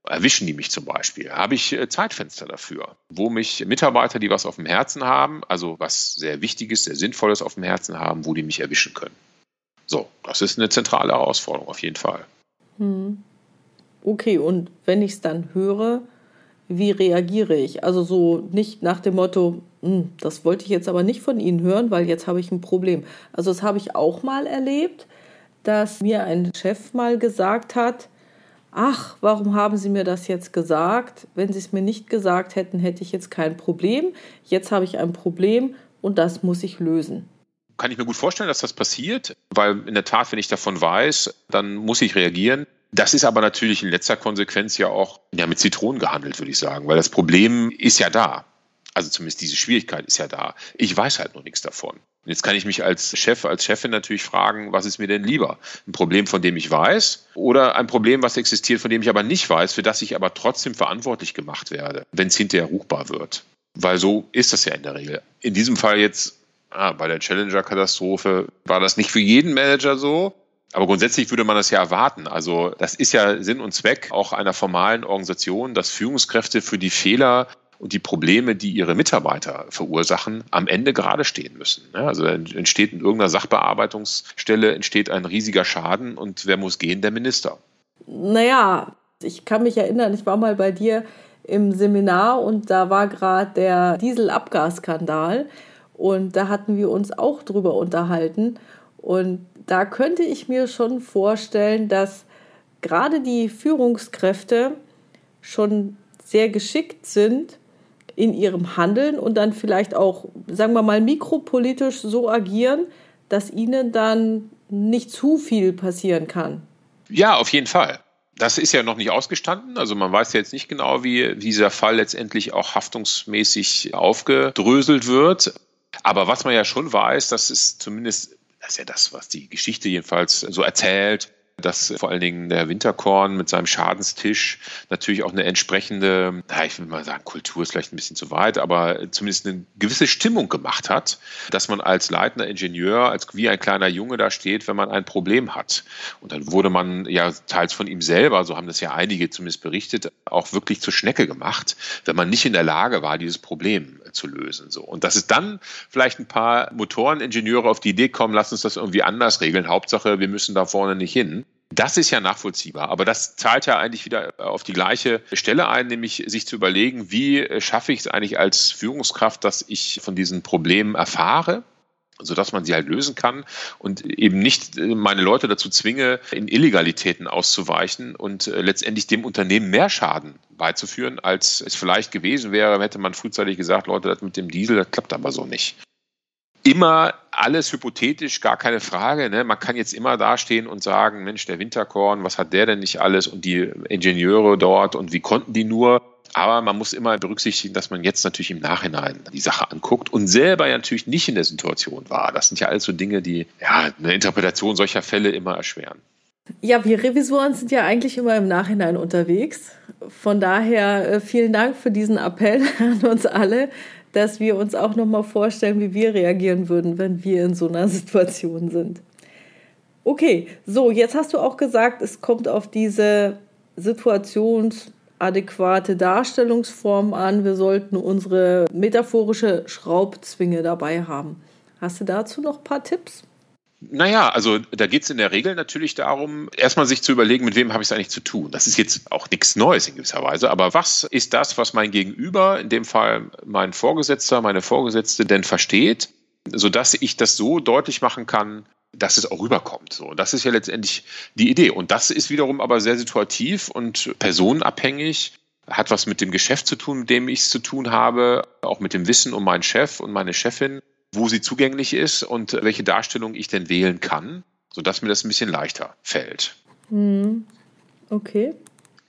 Erwischen die mich zum Beispiel? Habe ich äh, Zeitfenster dafür, wo mich Mitarbeiter, die was auf dem Herzen haben, also was sehr Wichtiges, sehr Sinnvolles auf dem Herzen haben, wo die mich erwischen können? So, das ist eine zentrale Herausforderung auf jeden Fall. Hm. Okay, und wenn ich es dann höre, wie reagiere ich? Also so nicht nach dem Motto, hm, das wollte ich jetzt aber nicht von Ihnen hören, weil jetzt habe ich ein Problem. Also das habe ich auch mal erlebt, dass mir ein Chef mal gesagt hat, ach, warum haben Sie mir das jetzt gesagt? Wenn Sie es mir nicht gesagt hätten, hätte ich jetzt kein Problem. Jetzt habe ich ein Problem und das muss ich lösen. Kann ich mir gut vorstellen, dass das passiert, weil in der Tat, wenn ich davon weiß, dann muss ich reagieren. Das ist aber natürlich in letzter Konsequenz ja auch ja, mit Zitronen gehandelt, würde ich sagen, weil das Problem ist ja da. Also zumindest diese Schwierigkeit ist ja da. Ich weiß halt noch nichts davon. Jetzt kann ich mich als Chef, als Chefin natürlich fragen, was ist mir denn lieber? Ein Problem, von dem ich weiß oder ein Problem, was existiert, von dem ich aber nicht weiß, für das ich aber trotzdem verantwortlich gemacht werde, wenn es hinterher ruchbar wird. Weil so ist das ja in der Regel. In diesem Fall jetzt ah, bei der Challenger-Katastrophe war das nicht für jeden Manager so. Aber grundsätzlich würde man das ja erwarten. Also das ist ja Sinn und Zweck auch einer formalen Organisation, dass Führungskräfte für die Fehler und die Probleme, die ihre Mitarbeiter verursachen, am Ende gerade stehen müssen. Also entsteht in irgendeiner Sachbearbeitungsstelle entsteht ein riesiger Schaden und wer muss gehen? Der Minister. Naja, ich kann mich erinnern, ich war mal bei dir im Seminar und da war gerade der Dieselabgasskandal und da hatten wir uns auch drüber unterhalten und da könnte ich mir schon vorstellen, dass gerade die Führungskräfte schon sehr geschickt sind, in ihrem Handeln und dann vielleicht auch, sagen wir mal, mikropolitisch so agieren, dass ihnen dann nicht zu viel passieren kann. Ja, auf jeden Fall. Das ist ja noch nicht ausgestanden. Also man weiß ja jetzt nicht genau, wie dieser Fall letztendlich auch haftungsmäßig aufgedröselt wird. Aber was man ja schon weiß, das ist zumindest, das ist ja das, was die Geschichte jedenfalls so erzählt, dass vor allen Dingen der Winterkorn mit seinem Schadenstisch natürlich auch eine entsprechende, ja, ich will mal sagen, Kultur ist vielleicht ein bisschen zu weit, aber zumindest eine gewisse Stimmung gemacht hat, dass man als leitender Ingenieur, als wie ein kleiner Junge da steht, wenn man ein Problem hat. Und dann wurde man ja teils von ihm selber, so haben das ja einige zumindest berichtet, auch wirklich zur Schnecke gemacht, wenn man nicht in der Lage war, dieses Problem zu lösen. So. Und dass es dann vielleicht ein paar Motoreningenieure auf die Idee kommen, lass uns das irgendwie anders regeln. Hauptsache, wir müssen da vorne nicht hin. Das ist ja nachvollziehbar, aber das zahlt ja eigentlich wieder auf die gleiche Stelle ein, nämlich sich zu überlegen, wie schaffe ich es eigentlich als Führungskraft, dass ich von diesen Problemen erfahre, sodass man sie halt lösen kann und eben nicht meine Leute dazu zwinge, in Illegalitäten auszuweichen und letztendlich dem Unternehmen mehr Schaden beizuführen, als es vielleicht gewesen wäre, hätte man frühzeitig gesagt, Leute, das mit dem Diesel, das klappt aber so nicht immer alles hypothetisch, gar keine Frage. Ne? Man kann jetzt immer dastehen und sagen, Mensch, der Winterkorn, was hat der denn nicht alles und die Ingenieure dort und wie konnten die nur? Aber man muss immer berücksichtigen, dass man jetzt natürlich im Nachhinein die Sache anguckt und selber ja natürlich nicht in der Situation war. Das sind ja alles so Dinge, die ja, eine Interpretation solcher Fälle immer erschweren. Ja, wir Revisoren sind ja eigentlich immer im Nachhinein unterwegs. Von daher äh, vielen Dank für diesen Appell an uns alle, dass wir uns auch noch mal vorstellen, wie wir reagieren würden, wenn wir in so einer Situation sind. Okay, so, jetzt hast du auch gesagt, es kommt auf diese situationsadäquate Darstellungsform an. Wir sollten unsere metaphorische Schraubzwinge dabei haben. Hast du dazu noch ein paar Tipps? Naja, also da geht es in der Regel natürlich darum, erstmal sich zu überlegen, mit wem habe ich es eigentlich zu tun. Das ist jetzt auch nichts Neues in gewisser Weise, aber was ist das, was mein Gegenüber, in dem Fall mein Vorgesetzter, meine Vorgesetzte, denn versteht, sodass ich das so deutlich machen kann, dass es auch rüberkommt. So, das ist ja letztendlich die Idee. Und das ist wiederum aber sehr situativ und personenabhängig, hat was mit dem Geschäft zu tun, mit dem ich es zu tun habe, auch mit dem Wissen um meinen Chef und meine Chefin wo sie zugänglich ist und welche Darstellung ich denn wählen kann, sodass mir das ein bisschen leichter fällt. Hm. Okay.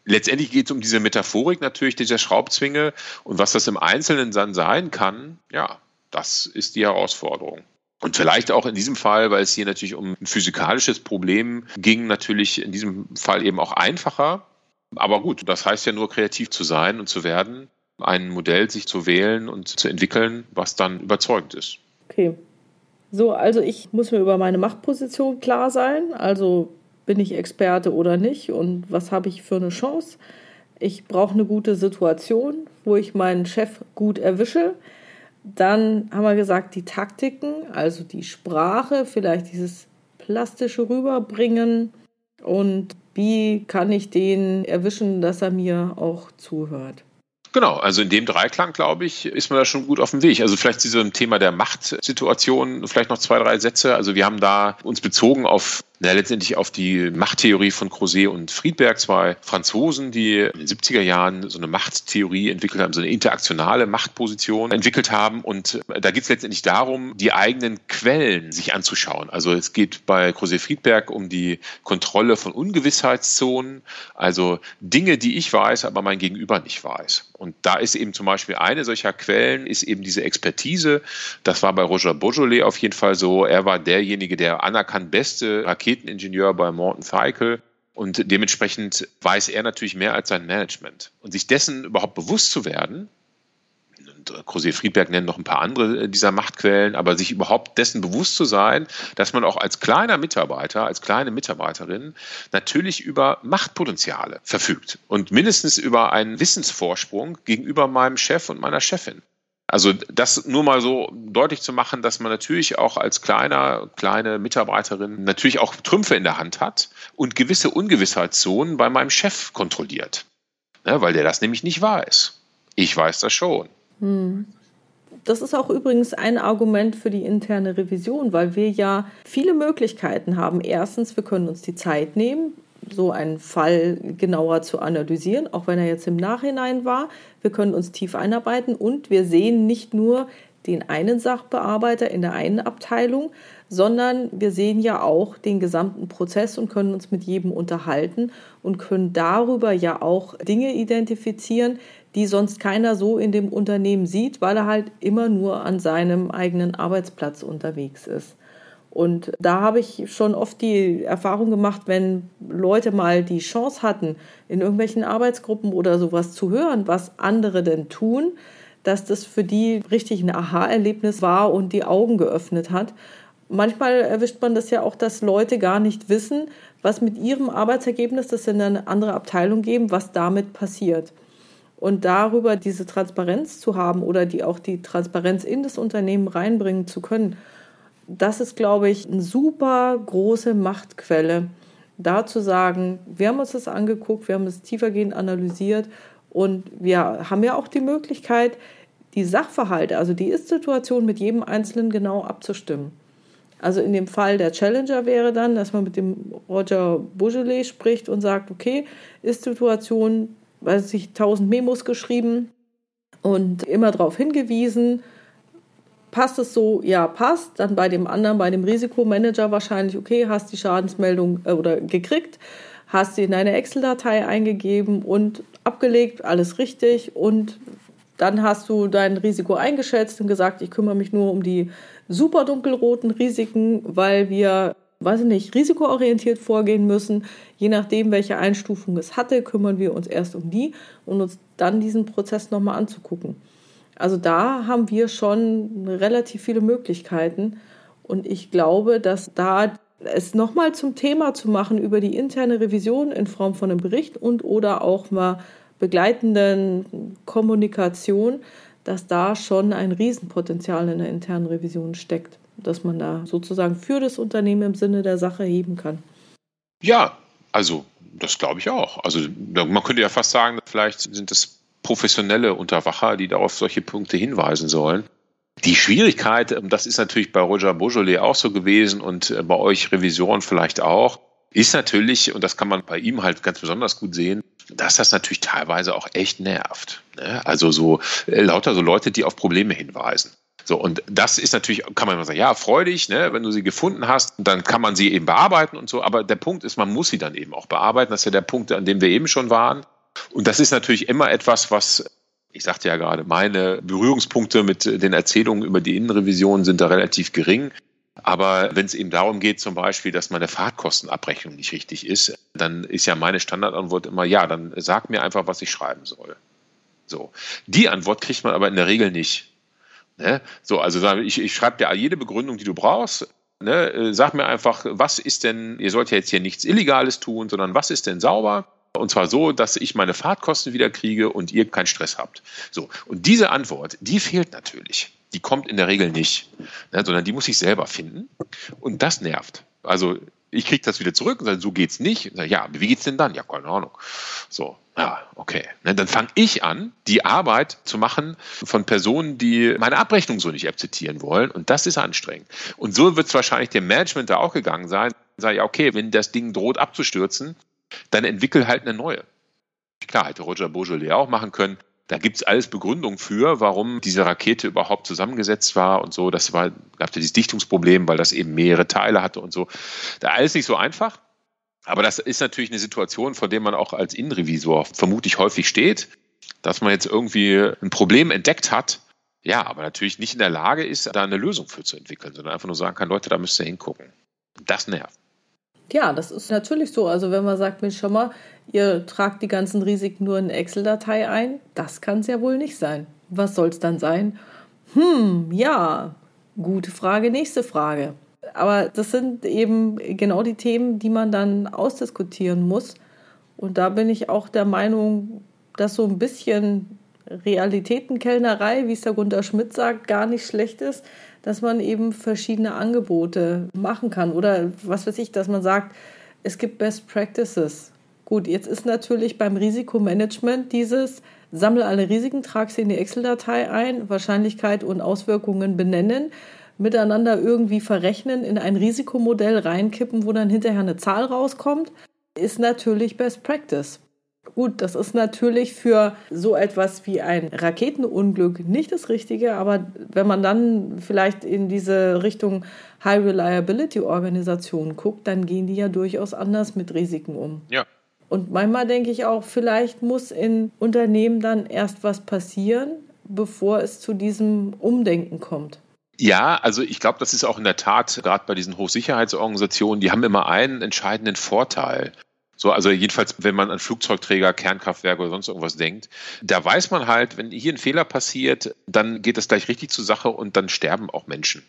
Letztendlich geht es um diese Metaphorik natürlich dieser Schraubzwinge und was das im Einzelnen dann sein kann, ja, das ist die Herausforderung. Und vielleicht auch in diesem Fall, weil es hier natürlich um ein physikalisches Problem ging, natürlich in diesem Fall eben auch einfacher. Aber gut, das heißt ja nur kreativ zu sein und zu werden, ein Modell sich zu wählen und zu entwickeln, was dann überzeugend ist. Okay. So, also ich muss mir über meine Machtposition klar sein. Also bin ich Experte oder nicht und was habe ich für eine Chance? Ich brauche eine gute Situation, wo ich meinen Chef gut erwische. Dann haben wir gesagt, die Taktiken, also die Sprache, vielleicht dieses plastische rüberbringen und wie kann ich den erwischen, dass er mir auch zuhört. Genau, also in dem Dreiklang, glaube ich, ist man da schon gut auf dem Weg. Also vielleicht zu diesem Thema der Machtsituation, vielleicht noch zwei, drei Sätze. Also wir haben da uns bezogen auf na, letztendlich auf die Machttheorie von Crozet und Friedberg, zwei Franzosen, die in den 70er Jahren so eine Machttheorie entwickelt haben, so eine interaktionale Machtposition entwickelt haben. Und da geht es letztendlich darum, die eigenen Quellen sich anzuschauen. Also es geht bei Crozet Friedberg um die Kontrolle von Ungewissheitszonen, also Dinge, die ich weiß, aber mein Gegenüber nicht weiß. Und da ist eben zum Beispiel eine solcher Quellen, ist eben diese Expertise. Das war bei Roger Beaujolais auf jeden Fall so. Er war derjenige, der anerkannt beste Raketen Raketeningenieur bei Morton Cycle. Und dementsprechend weiß er natürlich mehr als sein Management. Und sich dessen überhaupt bewusst zu werden, und äh, Crosier Friedberg nennt noch ein paar andere äh, dieser Machtquellen, aber sich überhaupt dessen bewusst zu sein, dass man auch als kleiner Mitarbeiter, als kleine Mitarbeiterin natürlich über Machtpotenziale verfügt und mindestens über einen Wissensvorsprung gegenüber meinem Chef und meiner Chefin. Also das nur mal so deutlich zu machen, dass man natürlich auch als kleiner, kleine Mitarbeiterin natürlich auch Trümpfe in der Hand hat und gewisse Ungewissheitszonen bei meinem Chef kontrolliert. Ne, weil der das nämlich nicht weiß. Ich weiß das schon. Hm. Das ist auch übrigens ein Argument für die interne Revision, weil wir ja viele Möglichkeiten haben. Erstens, wir können uns die Zeit nehmen, so einen Fall genauer zu analysieren, auch wenn er jetzt im Nachhinein war. Wir können uns tief einarbeiten und wir sehen nicht nur den einen Sachbearbeiter in der einen Abteilung, sondern wir sehen ja auch den gesamten Prozess und können uns mit jedem unterhalten und können darüber ja auch Dinge identifizieren, die sonst keiner so in dem Unternehmen sieht, weil er halt immer nur an seinem eigenen Arbeitsplatz unterwegs ist. Und da habe ich schon oft die Erfahrung gemacht, wenn Leute mal die Chance hatten, in irgendwelchen Arbeitsgruppen oder sowas zu hören, was andere denn tun, dass das für die richtig ein Aha-Erlebnis war und die Augen geöffnet hat. Manchmal erwischt man das ja auch, dass Leute gar nicht wissen, was mit ihrem Arbeitsergebnis, das in eine andere Abteilung geben, was damit passiert. Und darüber diese Transparenz zu haben oder die auch die Transparenz in das Unternehmen reinbringen zu können, das ist, glaube ich, eine super große Machtquelle, da zu sagen, wir haben uns das angeguckt, wir haben es tiefergehend analysiert und wir haben ja auch die Möglichkeit, die Sachverhalte, also die Ist-Situation mit jedem Einzelnen genau abzustimmen. Also in dem Fall der Challenger wäre dann, dass man mit dem Roger Beaujolais spricht und sagt, okay, Ist-Situation, weiß ich, 1000 Memos geschrieben und immer darauf hingewiesen, passt es so, ja, passt. Dann bei dem anderen, bei dem Risikomanager wahrscheinlich, okay, hast die Schadensmeldung äh, oder gekriegt, hast sie in deine Excel-Datei eingegeben und abgelegt, alles richtig. Und dann hast du dein Risiko eingeschätzt und gesagt, ich kümmere mich nur um die super dunkelroten Risiken, weil wir, weiß ich nicht, risikoorientiert vorgehen müssen. Je nachdem, welche Einstufung es hatte, kümmern wir uns erst um die und uns dann diesen Prozess nochmal anzugucken. Also da haben wir schon relativ viele Möglichkeiten. Und ich glaube, dass da es nochmal zum Thema zu machen über die interne Revision in Form von einem Bericht und oder auch mal begleitenden Kommunikation, dass da schon ein Riesenpotenzial in der internen Revision steckt. dass man da sozusagen für das Unternehmen im Sinne der Sache heben kann. Ja, also das glaube ich auch. Also man könnte ja fast sagen, vielleicht sind es professionelle Unterwacher, die darauf solche Punkte hinweisen sollen. Die Schwierigkeit, ähm, das ist natürlich bei Roger Beaujolais auch so gewesen und äh, bei euch Revisoren vielleicht auch, ist natürlich, und das kann man bei ihm halt ganz besonders gut sehen, dass das natürlich teilweise auch echt nervt. Ne? Also so äh, lauter so Leute, die auf Probleme hinweisen. So, und das ist natürlich, kann man immer sagen, ja, freudig, ne, wenn du sie gefunden hast, dann kann man sie eben bearbeiten und so. Aber der Punkt ist, man muss sie dann eben auch bearbeiten. Das ist ja der Punkt, an dem wir eben schon waren. Und das ist natürlich immer etwas, was ich sagte ja gerade, meine Berührungspunkte mit den Erzählungen über die Innenrevision sind da relativ gering. Aber wenn es eben darum geht, zum Beispiel, dass meine Fahrtkostenabrechnung nicht richtig ist, dann ist ja meine Standardantwort immer, ja, dann sag mir einfach, was ich schreiben soll. So. Die Antwort kriegt man aber in der Regel nicht. Ne? So, also ich, ich schreibe dir jede Begründung, die du brauchst. Ne? Äh, sag mir einfach, was ist denn, ihr sollt ja jetzt hier nichts Illegales tun, sondern was ist denn sauber? Und zwar so, dass ich meine Fahrtkosten wieder kriege und ihr keinen Stress habt. So. Und diese Antwort, die fehlt natürlich. Die kommt in der Regel nicht, ne, sondern die muss ich selber finden. Und das nervt. Also ich kriege das wieder zurück und sage, so geht's nicht. Sage, ja, wie geht's denn dann? Ja, keine Ahnung. So, ja, okay. Ne, dann fange ich an, die Arbeit zu machen von Personen, die meine Abrechnung so nicht akzeptieren wollen. Und das ist anstrengend. Und so wird es wahrscheinlich dem Management da auch gegangen sein. Sage ja, okay, wenn das Ding droht abzustürzen, dann entwickel halt eine neue. Klar, hätte Roger Beaujolais auch machen können. Da gibt es alles Begründungen für, warum diese Rakete überhaupt zusammengesetzt war und so. Das war, gab ja dieses Dichtungsproblem, weil das eben mehrere Teile hatte und so. Da alles nicht so einfach. Aber das ist natürlich eine Situation, vor der man auch als Innenrevisor vermutlich häufig steht, dass man jetzt irgendwie ein Problem entdeckt hat, ja, aber natürlich nicht in der Lage ist, da eine Lösung für zu entwickeln, sondern einfach nur sagen kann, Leute, da müsst ihr hingucken. Das nervt. Ja, das ist natürlich so. Also wenn man sagt, Mensch, schau mal, ihr tragt die ganzen Risiken nur in Excel-Datei ein, das kann es ja wohl nicht sein. Was soll es dann sein? Hm, ja, gute Frage, nächste Frage. Aber das sind eben genau die Themen, die man dann ausdiskutieren muss. Und da bin ich auch der Meinung, dass so ein bisschen Realitätenkellnerei, wie es der Gunter Schmidt sagt, gar nicht schlecht ist dass man eben verschiedene Angebote machen kann. Oder was weiß ich, dass man sagt, es gibt Best Practices. Gut, jetzt ist natürlich beim Risikomanagement dieses, sammle alle Risiken, trage sie in die Excel-Datei ein, Wahrscheinlichkeit und Auswirkungen benennen, miteinander irgendwie verrechnen, in ein Risikomodell reinkippen, wo dann hinterher eine Zahl rauskommt, ist natürlich Best Practice. Gut, das ist natürlich für so etwas wie ein Raketenunglück nicht das Richtige, aber wenn man dann vielleicht in diese Richtung High Reliability Organisation guckt, dann gehen die ja durchaus anders mit Risiken um. Ja. Und manchmal denke ich auch, vielleicht muss in Unternehmen dann erst was passieren, bevor es zu diesem Umdenken kommt. Ja, also ich glaube, das ist auch in der Tat, gerade bei diesen Hochsicherheitsorganisationen, die haben immer einen entscheidenden Vorteil. So, also jedenfalls, wenn man an Flugzeugträger, Kernkraftwerke oder sonst irgendwas denkt, da weiß man halt, wenn hier ein Fehler passiert, dann geht das gleich richtig zur Sache und dann sterben auch Menschen.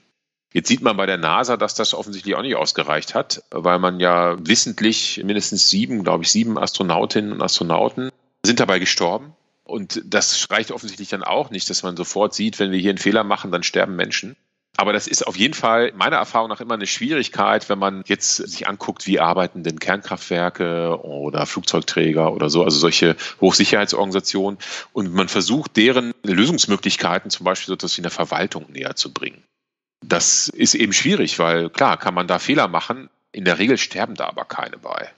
Jetzt sieht man bei der NASA, dass das offensichtlich auch nicht ausgereicht hat, weil man ja wissentlich mindestens sieben, glaube ich, sieben Astronautinnen und Astronauten sind dabei gestorben. Und das reicht offensichtlich dann auch nicht, dass man sofort sieht, wenn wir hier einen Fehler machen, dann sterben Menschen. Aber das ist auf jeden Fall meiner Erfahrung nach immer eine Schwierigkeit, wenn man jetzt sich anguckt, wie arbeiten denn Kernkraftwerke oder Flugzeugträger oder so, also solche Hochsicherheitsorganisationen. Und man versucht, deren Lösungsmöglichkeiten zum Beispiel so etwas wie eine Verwaltung näher zu bringen. Das ist eben schwierig, weil klar, kann man da Fehler machen. In der Regel sterben da aber keine bei.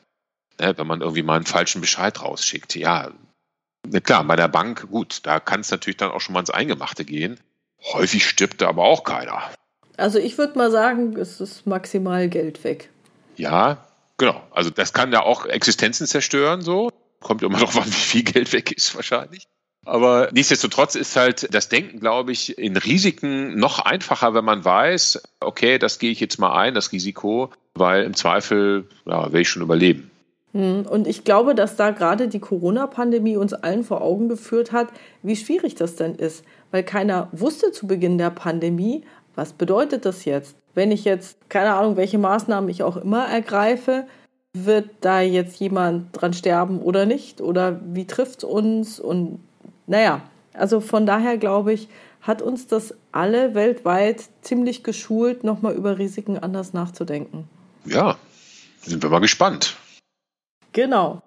Ne, wenn man irgendwie mal einen falschen Bescheid rausschickt. Ja, klar, bei der Bank, gut, da kann es natürlich dann auch schon mal ins Eingemachte gehen. Häufig stirbt da aber auch keiner. Also ich würde mal sagen, es ist maximal Geld weg. Ja, genau. Also das kann ja auch Existenzen zerstören, so. Kommt immer noch an, wie viel Geld weg ist wahrscheinlich. Aber nichtsdestotrotz ist halt das Denken, glaube ich, in Risiken noch einfacher, wenn man weiß, okay, das gehe ich jetzt mal ein, das Risiko, weil im Zweifel ja, werde ich schon überleben. Hm, und ich glaube, dass da gerade die Corona-Pandemie uns allen vor Augen geführt hat, wie schwierig das denn ist weil keiner wusste zu Beginn der Pandemie, was bedeutet das jetzt? Wenn ich jetzt, keine Ahnung, welche Maßnahmen ich auch immer ergreife, wird da jetzt jemand dran sterben oder nicht? Oder wie trifft es uns? Und naja, Also von daher glaube ich, hat uns das alle weltweit ziemlich geschult, nochmal über Risiken anders nachzudenken. Ja, sind wir mal gespannt. Genau.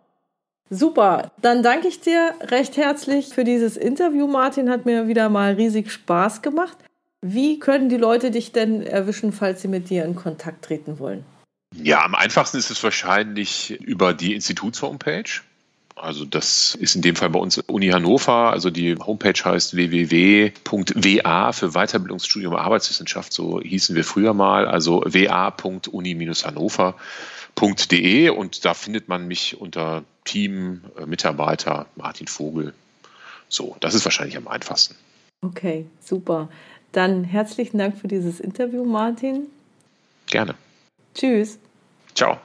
Super, dann danke ich dir recht herzlich für dieses Interview, Martin. Hat mir wieder mal riesig Spaß gemacht. Wie können die Leute dich denn erwischen, falls sie mit dir in Kontakt treten wollen? Ja, am einfachsten ist es wahrscheinlich über die Instituts-Homepage. Also das ist in dem Fall bei uns Uni Hannover. Also die Homepage heißt www.wa für Weiterbildungsstudium Arbeitswissenschaft. So hießen wir früher mal. Also wa.uni-hannover.de und da findet man mich unter Team, äh, Mitarbeiter, Martin Vogel. So, das ist wahrscheinlich am einfachsten. Okay, super. Dann herzlichen Dank für dieses Interview, Martin. Gerne. Tschüss. Ciao.